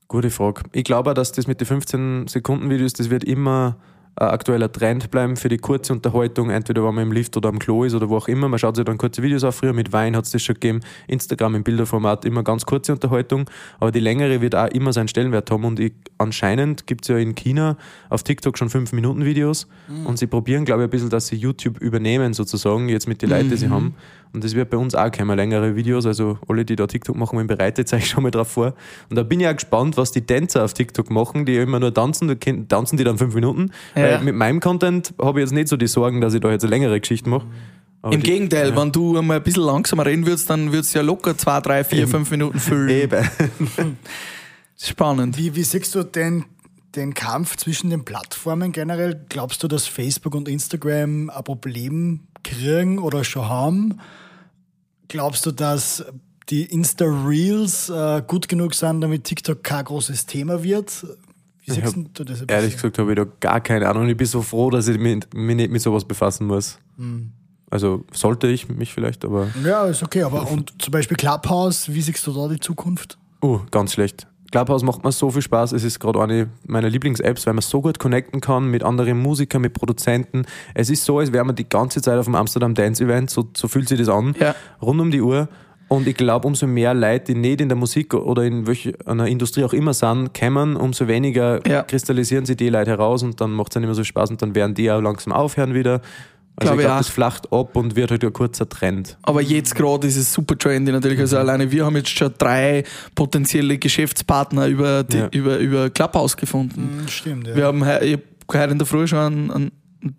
Gute Frage. Ich glaube auch, dass das mit den 15 Sekunden Videos, das wird immer ein aktueller Trend bleiben für die kurze Unterhaltung, entweder wenn man im Lift oder am Klo ist oder wo auch immer. Man schaut sich dann kurze Videos auf. Früher mit Wein hat es das schon gegeben. Instagram im Bilderformat immer ganz kurze Unterhaltung. Aber die längere wird auch immer seinen Stellenwert haben. Und ich, anscheinend gibt es ja in China auf TikTok schon 5-Minuten-Videos. Und sie probieren, glaube ich, ein bisschen, dass sie YouTube übernehmen, sozusagen, jetzt mit den Leuten, die sie haben. Und das wird bei uns auch kommen, längere Videos. Also alle, die da TikTok machen wollen, bereitet euch schon mal drauf vor. Und da bin ich auch gespannt, was die Tänzer auf TikTok machen, die immer nur tanzen. Da tanzen die dann fünf Minuten. Ja. Weil mit meinem Content habe ich jetzt nicht so die Sorgen, dass ich da jetzt eine längere Geschichte mache. Aber Im die- Gegenteil, wenn du einmal ein bisschen langsamer reden würdest, dann würdest du ja locker zwei, drei, vier, fünf Minuten füllen. Eben. Spannend. Wie, wie siehst du den, den Kampf zwischen den Plattformen generell? Glaubst du, dass Facebook und Instagram ein Problem kriegen oder schon haben? Glaubst du, dass die Insta-Reels äh, gut genug sind, damit TikTok kein großes Thema wird? Wie siehst hab- du das? Ehrlich gesagt habe ich da gar keine Ahnung. Und ich bin so froh, dass ich mich, mich nicht mit sowas befassen muss. Hm. Also sollte ich mich vielleicht, aber Ja, ist okay, aber und zum Beispiel Clubhouse, wie siehst du da die Zukunft? uh, ganz schlecht. Clubhouse macht mir so viel Spaß. Es ist gerade eine meiner Lieblings-Apps, weil man so gut connecten kann mit anderen Musikern, mit Produzenten. Es ist so, als wäre man die ganze Zeit auf dem Amsterdam Dance Event. So, so fühlt sich das an. Ja. Rund um die Uhr. Und ich glaube, umso mehr Leute, die nicht in der Musik oder in welcher Industrie auch immer sind, kommen, umso weniger Ja. kristallisieren sie die Leute heraus und dann macht es nicht mehr so Spaß und dann werden die auch langsam aufhören wieder. Also Glaube ich auch. das flacht ab und wird halt ein kurzer Trend. Aber jetzt gerade ist es super trendy natürlich. Also Mhm. alleine wir haben jetzt schon drei potenzielle Geschäftspartner über, die, Ja. über, über Clubhouse gefunden. Hm, stimmt, ja. Wir haben ich hab heute in der Früh schon einen, einen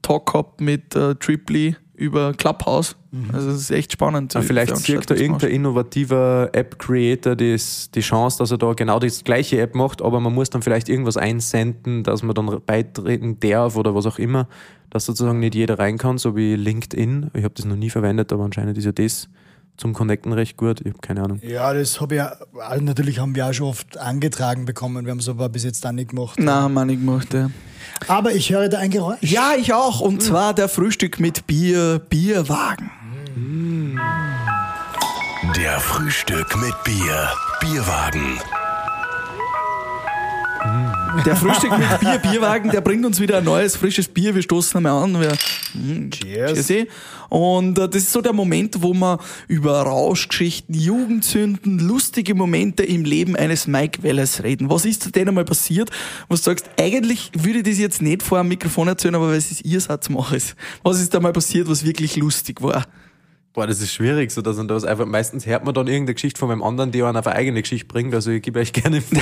Talk gehabt mit äh, Triply über Clubhouse. Also das ist echt spannend. Aber vielleicht sieht da irgendein innovativer App-Creator die Chance, dass er da genau das gleiche App macht, aber man muss dann vielleicht irgendwas einsenden, dass man dann beitreten darf oder was auch immer, dass sozusagen nicht jeder rein kann, so wie LinkedIn. Ich habe das noch nie verwendet, aber anscheinend ist ja das zum Connecten recht gut. Ich habe keine Ahnung. Ja, das habe ich ja, also natürlich haben wir auch schon oft angetragen bekommen, wir haben es aber bis jetzt auch nicht gemacht. Nein, haben wir nicht gemacht. Ja. Aber ich höre da ein Geräusch. ja, ich auch. Und zwar der Frühstück mit Bier, Bierwagen. Der Frühstück mit Bier. Bierwagen. Der Frühstück mit Bier, Bierwagen, der bringt uns wieder ein neues, frisches Bier. Wir stoßen einmal an. Wir, mm, Cheers. Cheers. Und äh, das ist so der Moment, wo man über Rauschgeschichten, Jugendsünden, lustige Momente im Leben eines Mike Wellers reden. Was ist denn einmal passiert, wo du sagst, eigentlich würde ich das jetzt nicht vor dem Mikrofon erzählen, aber weil es ist ihr Satz mache ich Was ist da mal passiert, was wirklich lustig war? Boah, das ist schwierig, so dass man das einfach, meistens hört man dann irgendeine Geschichte von meinem anderen, die einen auf eine eigene Geschichte bringt, also ich gebe euch gerne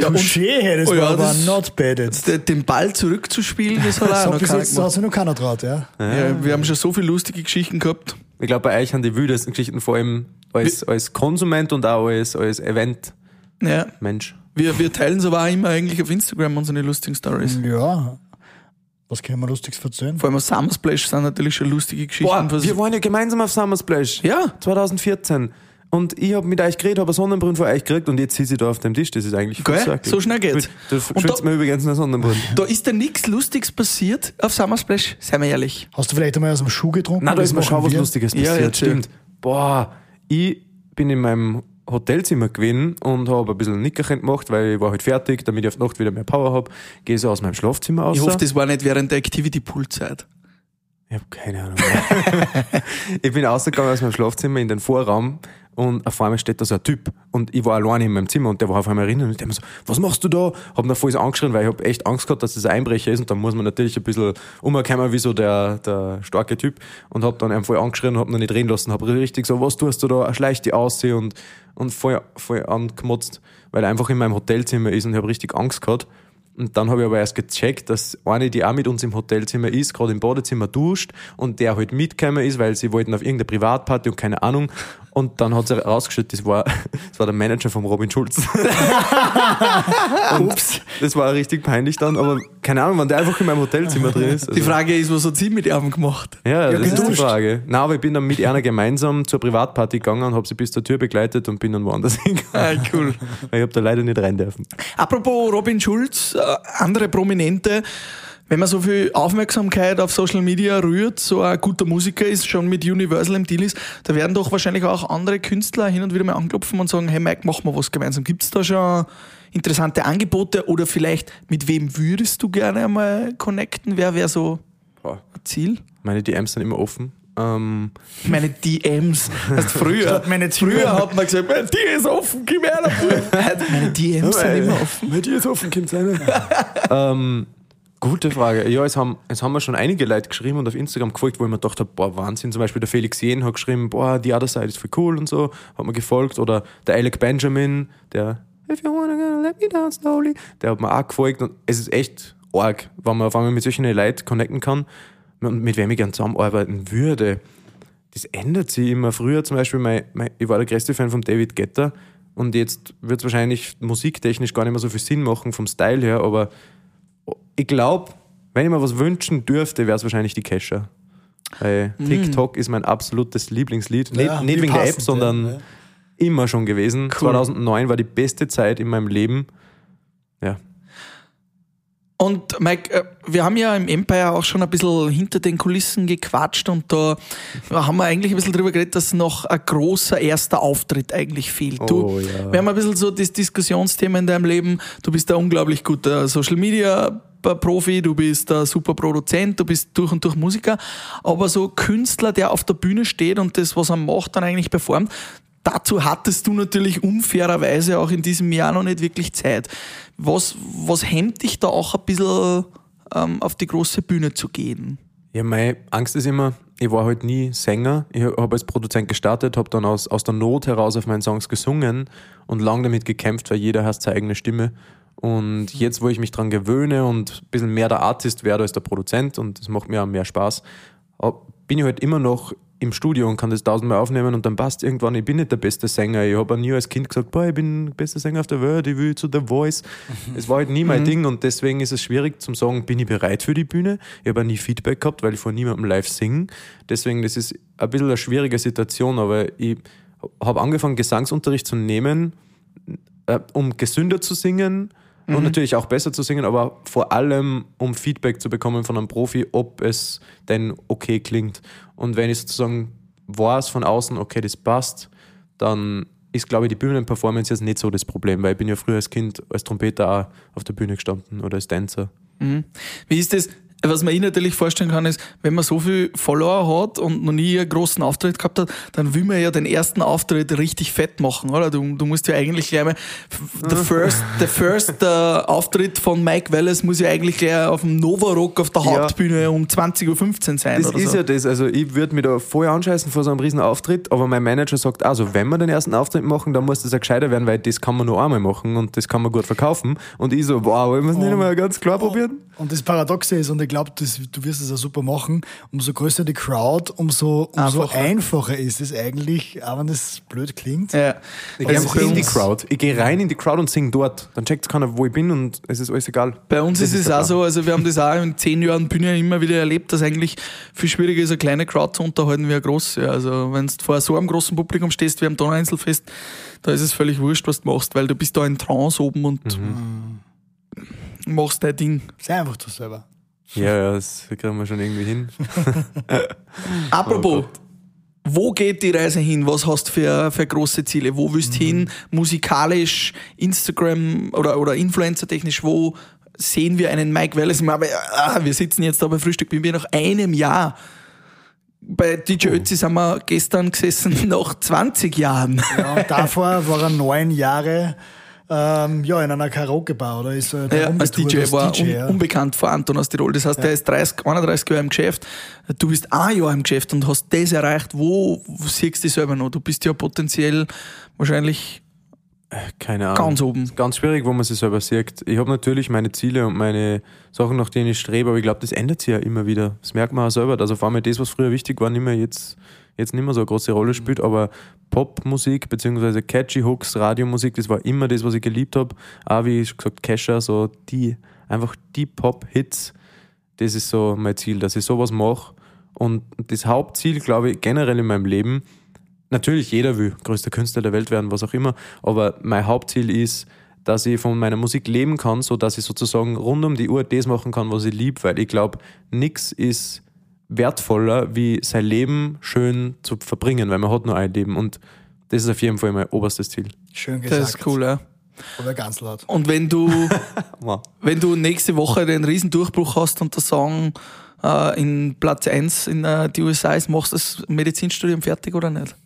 Ja, Touché, das Oh war ja, aber das- not bad den Ball zurückzuspielen, das hat Das auch hat noch keiner gemacht. hat sich noch keiner traut, ja. Ja, wir haben schon so viele lustige Geschichten gehabt. Ich glaube, bei euch haben die wildesten Geschichten vor allem als, als Konsument und auch als, als Event-Mensch. Ja, wir, wir teilen es aber auch immer eigentlich auf Instagram unsere lustigen Stories. Ja. Was können wir Lustiges erzählen? Vor allem auf Summer Splash sind natürlich schon lustige Geschichten. Boah, wir waren ja gemeinsam auf Summer Splash. Ja. 2014. Und ich habe mit euch geredet, habe einen Sonnenbrunn von euch gekriegt und jetzt sitze ich da auf dem Tisch. Das ist eigentlich Gell? So schnell geht's. Da schwitzt da- mir übrigens einen Sonnenbrunn. da ist da nichts Lustiges passiert auf Summer Splash, seien wir ehrlich. Hast du vielleicht einmal aus dem Schuh getrunken? Nein, da ist mir schon was. Lustiges Ja, passiert. erzähl. Stimmt. Boah, ich bin in meinem Hotelzimmer gewesen und habe ein bisschen ein Nickerchen gemacht, weil ich war halt fertig, damit ich auf die Nacht wieder mehr Power habe. Gehe so aus meinem Schlafzimmer aus. Ich hoffe, das war nicht während der Activity-Pool-Zeit. Ich habe keine Ahnung. ich bin rausgegangen aus meinem Schlafzimmer in den Vorraum und auf einmal steht da so ein Typ und ich war alleine in meinem Zimmer und der war auf einmal drinnen und der mir so, was machst du da? Hab ihn voll angeschrien, weil ich habe echt Angst gehabt, dass das ein Einbrecher ist und dann muss man natürlich ein bisschen umkommen wie so der, der starke Typ und hab dann einfach voll angeschrien und hab ihn nicht reden lassen, hab richtig so, was tust du da? Schleich die aus und, und voll, voll angemotzt, weil er einfach in meinem Hotelzimmer ist und ich habe richtig Angst gehabt. Und dann habe ich aber erst gecheckt, dass eine, die auch mit uns im Hotelzimmer ist, gerade im Badezimmer duscht und der halt mitgekommen ist, weil sie wollten auf irgendeine Privatparty und keine Ahnung. Und dann hat sie rausgestellt, das war, das war der Manager vom Robin Schulz. Ups. Das war richtig peinlich dann, aber keine Ahnung, wenn der einfach in meinem Hotelzimmer drin ist. Die Also, Frage ist, was hat sie mit ihm gemacht? ja, das ist die geduscht. Frage. Nein, aber ich bin dann mit einer gemeinsam zur Privatparty gegangen und habe sie bis zur Tür begleitet und bin dann woanders hingegangen. Ah, cool. Ich habe da leider nicht rein dürfen. Apropos Robin Schulz, äh, andere Prominente, wenn man so viel Aufmerksamkeit auf Social Media rührt, so ein guter Musiker ist, schon mit Universal im Deal ist, da werden doch wahrscheinlich auch andere Künstler hin und wieder mal anklopfen und sagen, hey Mike, machen wir was gemeinsam. Gibt es da schon interessante Angebote oder vielleicht mit wem würdest du gerne einmal connecten? Wer wäre so ein Ziel? Meine DMs sind immer offen. Ähm, Meine DMs. Heißt früher, Meine früher hat man gesagt, meine Tür ist offen, gib her dafür. Meine DMs sind immer offen. Bei dir ist offen, kommt sein. ähm, gute Frage. Ja, es haben, es haben mir schon einige Leute geschrieben und auf Instagram gefolgt, wo ich mir gedacht habe, boah, Wahnsinn. Zum Beispiel der Felix Jen hat geschrieben, boah, die Other Side ist voll cool und so, hat mir gefolgt. Oder der Alec Benjamin, der If you wanna go, let me down slowly, der hat mir auch gefolgt. Und es ist echt arg, wenn man auf einmal mit solchen Leuten connecten kann und mit wem ich gerne zusammenarbeiten würde. Das ändert sich immer. Früher zum Beispiel, mein, mein, ich war der größte Fan von David Guetta und jetzt wird es wahrscheinlich musiktechnisch gar nicht mehr so viel Sinn machen vom Style her, aber ich glaube, wenn ich mir was wünschen dürfte, wäre es wahrscheinlich die Kesha. Weil TikTok ist mein absolutes Lieblingslied. Ja, nicht nicht wegen der App, sondern ja, ja. immer schon gewesen. 2009 war die beste Zeit in meinem Leben. Ja. Und Mike, äh, wir haben ja im Empire auch schon ein bisschen hinter den Kulissen gequatscht und da haben wir eigentlich ein bisschen drüber geredet, dass noch ein großer erster Auftritt eigentlich fehlt. Du, Oh, ja. Wir haben ein bisschen so das Diskussionsthema in deinem Leben. Du bist ein unglaublich guter Social Media Profi, du bist ein super Produzent, du bist durch und durch Musiker, aber so Künstler, der auf der Bühne steht und das, was er macht, dann eigentlich performt, dazu hattest du natürlich unfairerweise auch in diesem Jahr noch nicht wirklich Zeit. Was, was hemmt dich da auch ein bisschen ähm, auf die große Bühne zu gehen? Ja, meine Angst ist immer, ich war halt nie Sänger. Ich habe als Produzent gestartet, habe dann aus, aus der Not heraus auf meinen Songs gesungen und lang damit gekämpft, weil jeder hat seine eigene Stimme. Und jetzt, wo ich mich dran gewöhne und ein bisschen mehr der Artist werde als der Produzent und das macht mir auch mehr Spaß, bin ich halt immer noch im Studio und kann das tausendmal aufnehmen und dann passt irgendwann, ich bin nicht der beste Sänger. Ich habe nie als Kind gesagt, boah, ich bin der beste Sänger auf der Welt, ich will zu The Voice. Es war halt nie mein Ding und deswegen ist es schwierig zum sagen, bin ich bereit für die Bühne? Ich habe nie Feedback gehabt, weil ich vor niemandem live singe. Deswegen, das ist ein bisschen eine schwierige Situation, aber ich habe angefangen, Gesangsunterricht zu nehmen, äh, um gesünder zu singen und natürlich auch besser zu singen, aber vor allem um Feedback zu bekommen von einem Profi, ob es denn okay klingt. Und wenn ich sozusagen weiß von außen, okay, das passt, dann ist, glaube ich, die Bühnenperformance jetzt nicht so das Problem, weil ich bin ja früher als Kind als Trompeter auch auf der Bühne gestanden oder als Dancer. Wie ist das? Was man ich natürlich vorstellen kann, ist, wenn man so viel Follower hat und noch nie einen großen Auftritt gehabt hat, dann will man ja den ersten Auftritt richtig fett machen, oder? Du, du musst ja eigentlich gleich mal, the first, the first äh, Auftritt von Mike Wallace muss ja eigentlich gleich auf dem Nova Rock auf der Ja. Hauptbühne um 20.15 Uhr sein, Das oder ist so. ja das. Also ich würde mich da vorher anscheißen vor so einem riesen Auftritt, aber mein Manager sagt, also wenn wir den ersten Auftritt machen, dann muss das auch gescheiter werden, weil das kann man nur einmal machen und das kann man gut verkaufen. Und ich so, wow, wollen wir es nicht einmal ganz klar probieren? Und das Paradoxe ist, und ich glaube, du wirst es auch super machen, umso größer die Crowd, umso, umso Einfacher. einfacher. ist es eigentlich, auch wenn das blöd klingt. Ja. Ich Also gehe einfach bei in die Crowd. Ich gehe rein in die Crowd und singe dort. Dann checkt keiner, wo ich bin und es ist alles egal. Bei uns Das ist es auch so, also wir haben das auch in zehn Jahren Bühne immer wieder erlebt, dass eigentlich viel schwieriger ist, eine kleine Crowd zu unterhalten wie eine große. Also wenn du vor so einem großen Publikum stehst wie am Donauinselfest, da ist es völlig wurscht, was du machst, weil du bist da in Trance oben und machst dein Ding. Sei einfach du selber. Ja, ja, das kriegen wir schon irgendwie hin. Apropos, Oh wo geht die Reise hin? Was hast du für, für große Ziele? Wo willst du hin? Musikalisch, Instagram oder, oder Influencer-technisch, wo sehen wir einen Mike Wallace? Meine, ah, wir sitzen jetzt da bei Frühstück mit mir nach einem Jahr. Bei DJ Ötzi sind wir gestern gesessen nach 20 Jahren. Ja, und davor war er neun Jahre ähm, ja, in einer Karaoke-Bar oder ist äh, der Ja, als DJ war un ja. unbekannt vor Anton aus Tirol. Das heißt, der ist 30, 31 Jahre im Geschäft. Du bist ein Jahr im Geschäft und hast das erreicht. Wo, wo siehst du dich selber noch? Du bist ja potenziell wahrscheinlich Keine Ahnung. ganz oben. Ganz schwierig, wo man sich selber sieht. Ich habe natürlich meine Ziele und meine Sachen, nach denen ich strebe, aber ich glaube, das ändert sich ja immer wieder. Das merkt man auch selber, dass auf einmal das, was früher wichtig war, nicht mehr jetzt, jetzt nicht mehr so eine große Rolle spielt. Aber Popmusik bzw. catchy Hooks, Radiomusik, das war immer das, was ich geliebt habe. Auch wie schon gesagt, Kesha, so die, einfach die Pop-Hits, das ist so mein Ziel, dass ich sowas mache. Und das Hauptziel, glaube ich, generell in meinem Leben, natürlich jeder will größter Künstler der Welt werden, was auch immer, aber mein Hauptziel ist, dass ich von meiner Musik leben kann, so dass ich sozusagen rund um die Uhr das machen kann, was ich liebe, weil ich glaube, nichts ist wertvoller, wie sein Leben schön zu verbringen, weil man hat nur ein Leben und das ist auf jeden Fall mein oberstes Ziel. Schön gesagt. Das ist cool, ja. Aber ganz laut. Und wenn du, wenn du nächste Woche den riesen Durchbruch hast und der Song äh, in Platz 1 in äh, die USA ist, machst du das Medizinstudium fertig oder nicht?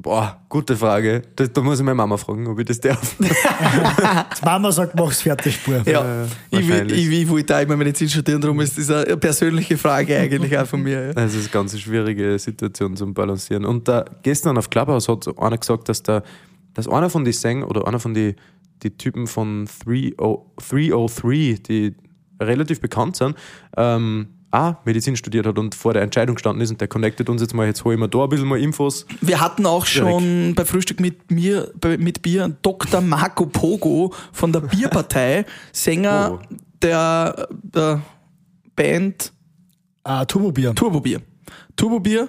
Boah, gute Frage. Da, da muss ich meine Mama fragen, ob ich das darf. Die Mama sagt, mach's fertig, Spur. Ja, ich, will, wahrscheinlich. ich, ich wollte auch immer Medizin studieren, darum ist das eine persönliche Frage eigentlich auch von mir. Ja. Das ist eine ganz schwierige Situation zum Balancieren. Und da, gestern auf Clubhouse hat einer gesagt, dass, der, dass einer von den Sängern oder einer von den die Typen von 30 303, die relativ bekannt sind, ähm, auch Medizin studiert hat und vor der Entscheidung gestanden ist und der connectet uns jetzt mal, jetzt hole ich mir da ein bisschen mal Infos. Wir hatten auch schon bei Frühstück mit mir, bei- mit Bier Dr. Marco Pogo von der Bierpartei, Sänger Oh. der, der Band Ah, Turbobier. Turbobier. Turbobier,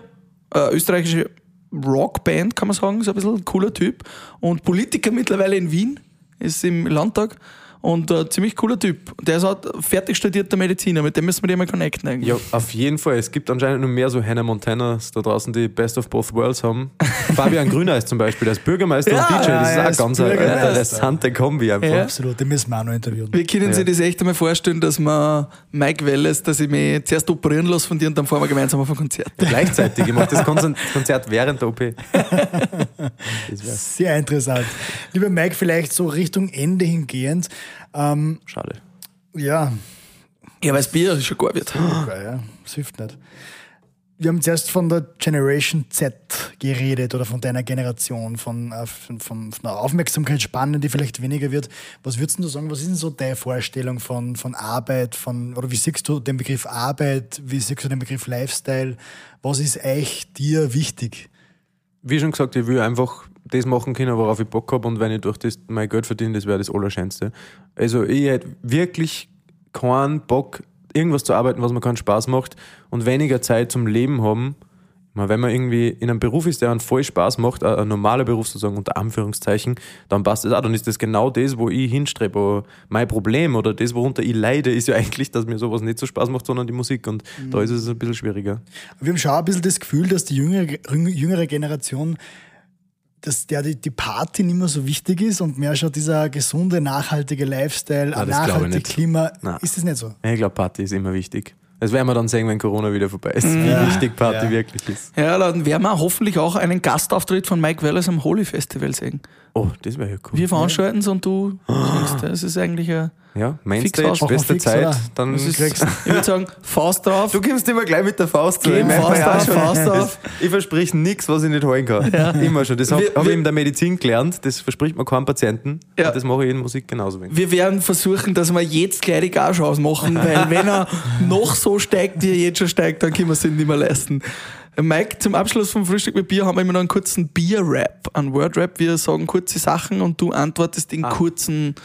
äh, österreichische Rockband, kann man sagen, so ein bisschen ein cooler Typ. Und Politiker mittlerweile in Wien, ist im Landtag. Und ein ziemlich cooler Typ. Der ist auch fertig studierter Mediziner, mit dem müssen wir die mal connecten eigentlich. Ja, auf jeden Fall. Es gibt anscheinend noch mehr so Hannah Montanas da draußen, die Best of Both Worlds haben. Fabian Grüner ist zum Beispiel, der ist Bürgermeister Ja, und DJ. ja, Das er ist auch ganz eine interessante Kombi einfach. Ja. Absolut, den müssen wir auch noch interviewen. Wir können sich das echt einmal vorstellen, dass man Mike Welles, dass ich mich zuerst operieren lasse von dir und dann fahren wir gemeinsam auf ein Konzert. Gleichzeitig. Ich mache das Konzert während der OP. Sehr interessant. Lieber Mike, vielleicht so Richtung Ende hingehend. Ähm, Schade. ja, Ja, weil das Bier ist schon gar wird. Okay, ja, das hilft nicht. Wir haben zuerst von der Generation Z geredet oder von deiner Generation, von, äh, von, von, von der Aufmerksamkeitsspanne, die vielleicht weniger wird. Was würdest du sagen, was ist denn so deine Vorstellung von, von Arbeit, von, oder wie siehst du den Begriff Arbeit, wie siehst du den Begriff Lifestyle? Was ist echt dir wichtig? Wie schon gesagt, ich will einfach das machen können, worauf ich Bock habe und wenn ich durch das mein Geld verdiene, das wäre das Allerschönste. Also ich hätte wirklich keinen Bock, irgendwas zu arbeiten, was mir keinen Spaß macht und weniger Zeit zum Leben haben. Wenn man irgendwie in einem Beruf ist, der einen voll Spaß macht, ein ein normaler Beruf sozusagen unter Anführungszeichen, dann passt das auch. Dann ist das genau das, wo ich hinstrebe. Aber mein Problem oder das, worunter ich leide, ist ja eigentlich, dass mir sowas nicht so Spaß macht, sondern die Musik. Und da ist es ein bisschen schwieriger. Wir haben schon ein bisschen das Gefühl, dass die jüngere, jüngere Generation, dass der die, die Party nicht mehr so wichtig ist und mehr schon dieser gesunde, nachhaltige Lifestyle, Nein, das glaube ich nachhaltige nicht. Klima. Nein. Ist das nicht so? Ich glaube, Party ist immer wichtig. Das werden wir dann sehen, wenn Corona wieder vorbei ist, wie wichtig Party Ja. wirklich ist. Ja, dann werden wir hoffentlich auch einen Gastauftritt von Mike Welles am Holy Festival sehen. Oh, das wäre ja cool. Wir veranstalten es und du singst. Das ist eigentlich ein. Ja, Mainstage, beste Zeit. oder? Dann ist, ich würde sagen, Faust drauf. du kommst immer gleich mit der Faust zu. Geben, Ich Faust auf, schon, Faust das- auf. Ich versprich nichts, was ich nicht holen kann. Immer schon. Das habe hab ich in der Medizin gelernt. Das verspricht man keinem Patienten. Ja. Und das mache ich in Musik genauso wenig. Wir werden versuchen, dass wir jetzt gleich die Gage ausmachen, weil wenn er noch so steigt, wie er jetzt schon steigt, dann können wir es ihm nicht mehr leisten. Mike, zum Abschluss vom Frühstück mit Bier haben wir immer noch einen kurzen Bier-Rap, einen Word-Rap. Wir sagen kurze Sachen und du antwortest in kurzen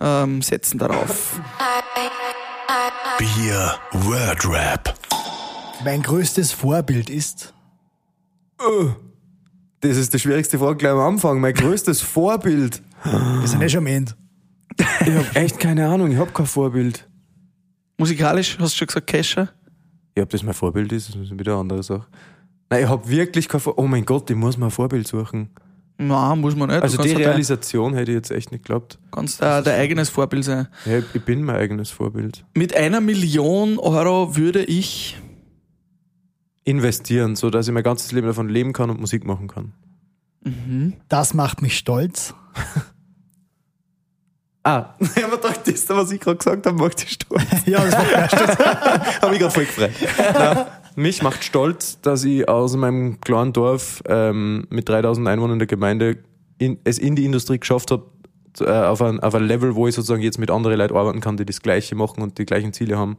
ähm, Sätzen darauf. Bier Word Rap. Mein größtes Vorbild ist. Das ist die schwierigste Frage gleich am Anfang. Mein größtes Vorbild. Wir sind eh schon am Ende. Ich habe echt keine Ahnung. Ich habe kein Vorbild. Musikalisch hast du schon gesagt, Kesha? Ja, ob das mein Vorbild ist, das ist wieder eine andere Sache. Nein, ich habe wirklich kein Vorbild. Oh mein Gott, ich muss mir ein Vorbild suchen. Nein, muss man nicht. Also die ja dein, Realisation hätte ich jetzt echt nicht geglaubt. kannst da dein eigenes Vorbild sein. Ja, ich- bin mein eigenes Vorbild. Mit einer Million Euro würde ich Investieren, so dass ich mein ganzes Leben davon leben kann und Musik machen kann. Das macht mich stolz. Ah, ich habe gedacht, das, was ich gerade gesagt habe, macht dich stolz. Ja, das macht mich stolz. habe ich gerade voll gefreut. Mich macht stolz, dass ich aus meinem kleinen Dorf ähm, mit 3000 Einwohnern in der Gemeinde in, es in die Industrie geschafft habe, äh, auf, ein, auf ein Level, wo ich sozusagen jetzt mit anderen Leuten arbeiten kann, die das Gleiche machen und die gleichen Ziele haben,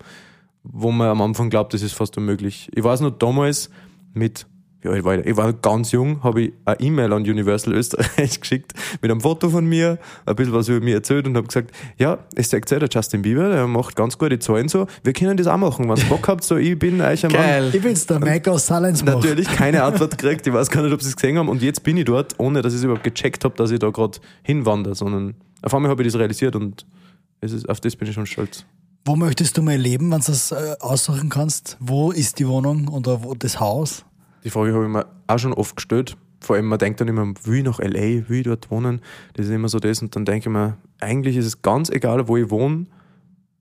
wo man am Anfang glaubt, das ist fast unmöglich. Ich weiß noch damals mit, wie alt war ich, ich war ganz jung, habe ich eine E-Mail an Universal Österreich geschickt mit einem Foto von mir, ein bisschen was über mich erzählt und habe gesagt, ja, es sagt ja der Justin Bieber, der macht ganz gute Zahlen so, wir können das auch machen, wenn ihr Bock habt, so ich bin euch ein Mann. Geil. Ich bin's, der Mike aus Salensbach. Natürlich keine Antwort gekriegt. Ich weiß gar nicht, ob sie es gesehen haben. Und jetzt bin ich dort, ohne dass ich es überhaupt gecheckt habe, dass ich da gerade hinwandere, sondern auf einmal habe ich das realisiert und es ist, auf das bin ich schon stolz. Wo möchtest du mal leben, wenn du das äh, aussuchen kannst? Wo ist die Wohnung oder wo das Haus? Die Frage habe ich mir auch schon oft gestellt. Vor allem, man denkt dann immer, will ich nach L.A., will ich dort wohnen? Das ist immer so das. Und dann denke ich mir, eigentlich ist es ganz egal, wo ich wohne,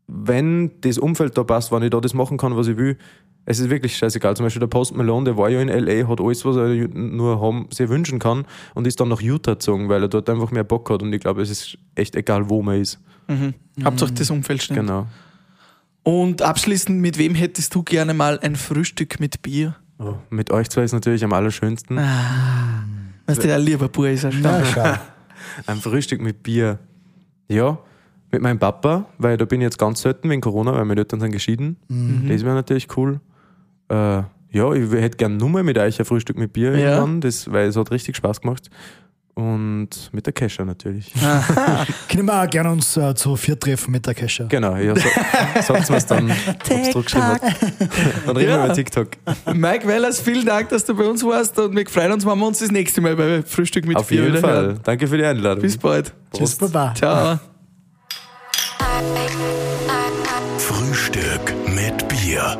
wenn das Umfeld da passt, wenn ich da das machen kann, was ich will. Es ist wirklich scheißegal. Zum Beispiel der Post Malone, der war ja in L.A., hat alles, was er nur haben, sich wünschen kann und ist dann nach Utah gezogen, weil er dort einfach mehr Bock hat. Und ich glaube, es ist echt egal, wo man ist. Hauptsache das Umfeld stimmt. Genau. Und abschließend, mit wem hättest du gerne mal ein Frühstück mit Bier? Oh, mit euch zwei ist natürlich am allerschönsten. Weißt du, der lieber Bub ist schau. Ein Frühstück mit Bier. Ja, mit meinem Papa, weil da bin ich jetzt ganz selten wegen Corona, weil meine Eltern sind geschieden. Das wäre natürlich cool. Äh, ja, ich hätte gern nur mal mit euch ein Frühstück mit Bier Ja. irgendwann, das, weil es hat richtig Spaß gemacht. Und mit der Kesha natürlich. Können wir auch gerne uns äh, zu vier treffen mit der Kesha. Genau, ja, so, sagt's mir's dann, hat. Dann reden Ja. wir über TikTok. Mike Wellers, vielen Dank, dass du bei uns warst und wir freuen uns, wenn wir uns das nächste Mal bei Frühstück mit Auf Bier jeden Fall. hören. Danke für die Einladung. Bis bald. Tschüss, Baba. Ciao. Frühstück mit Bier.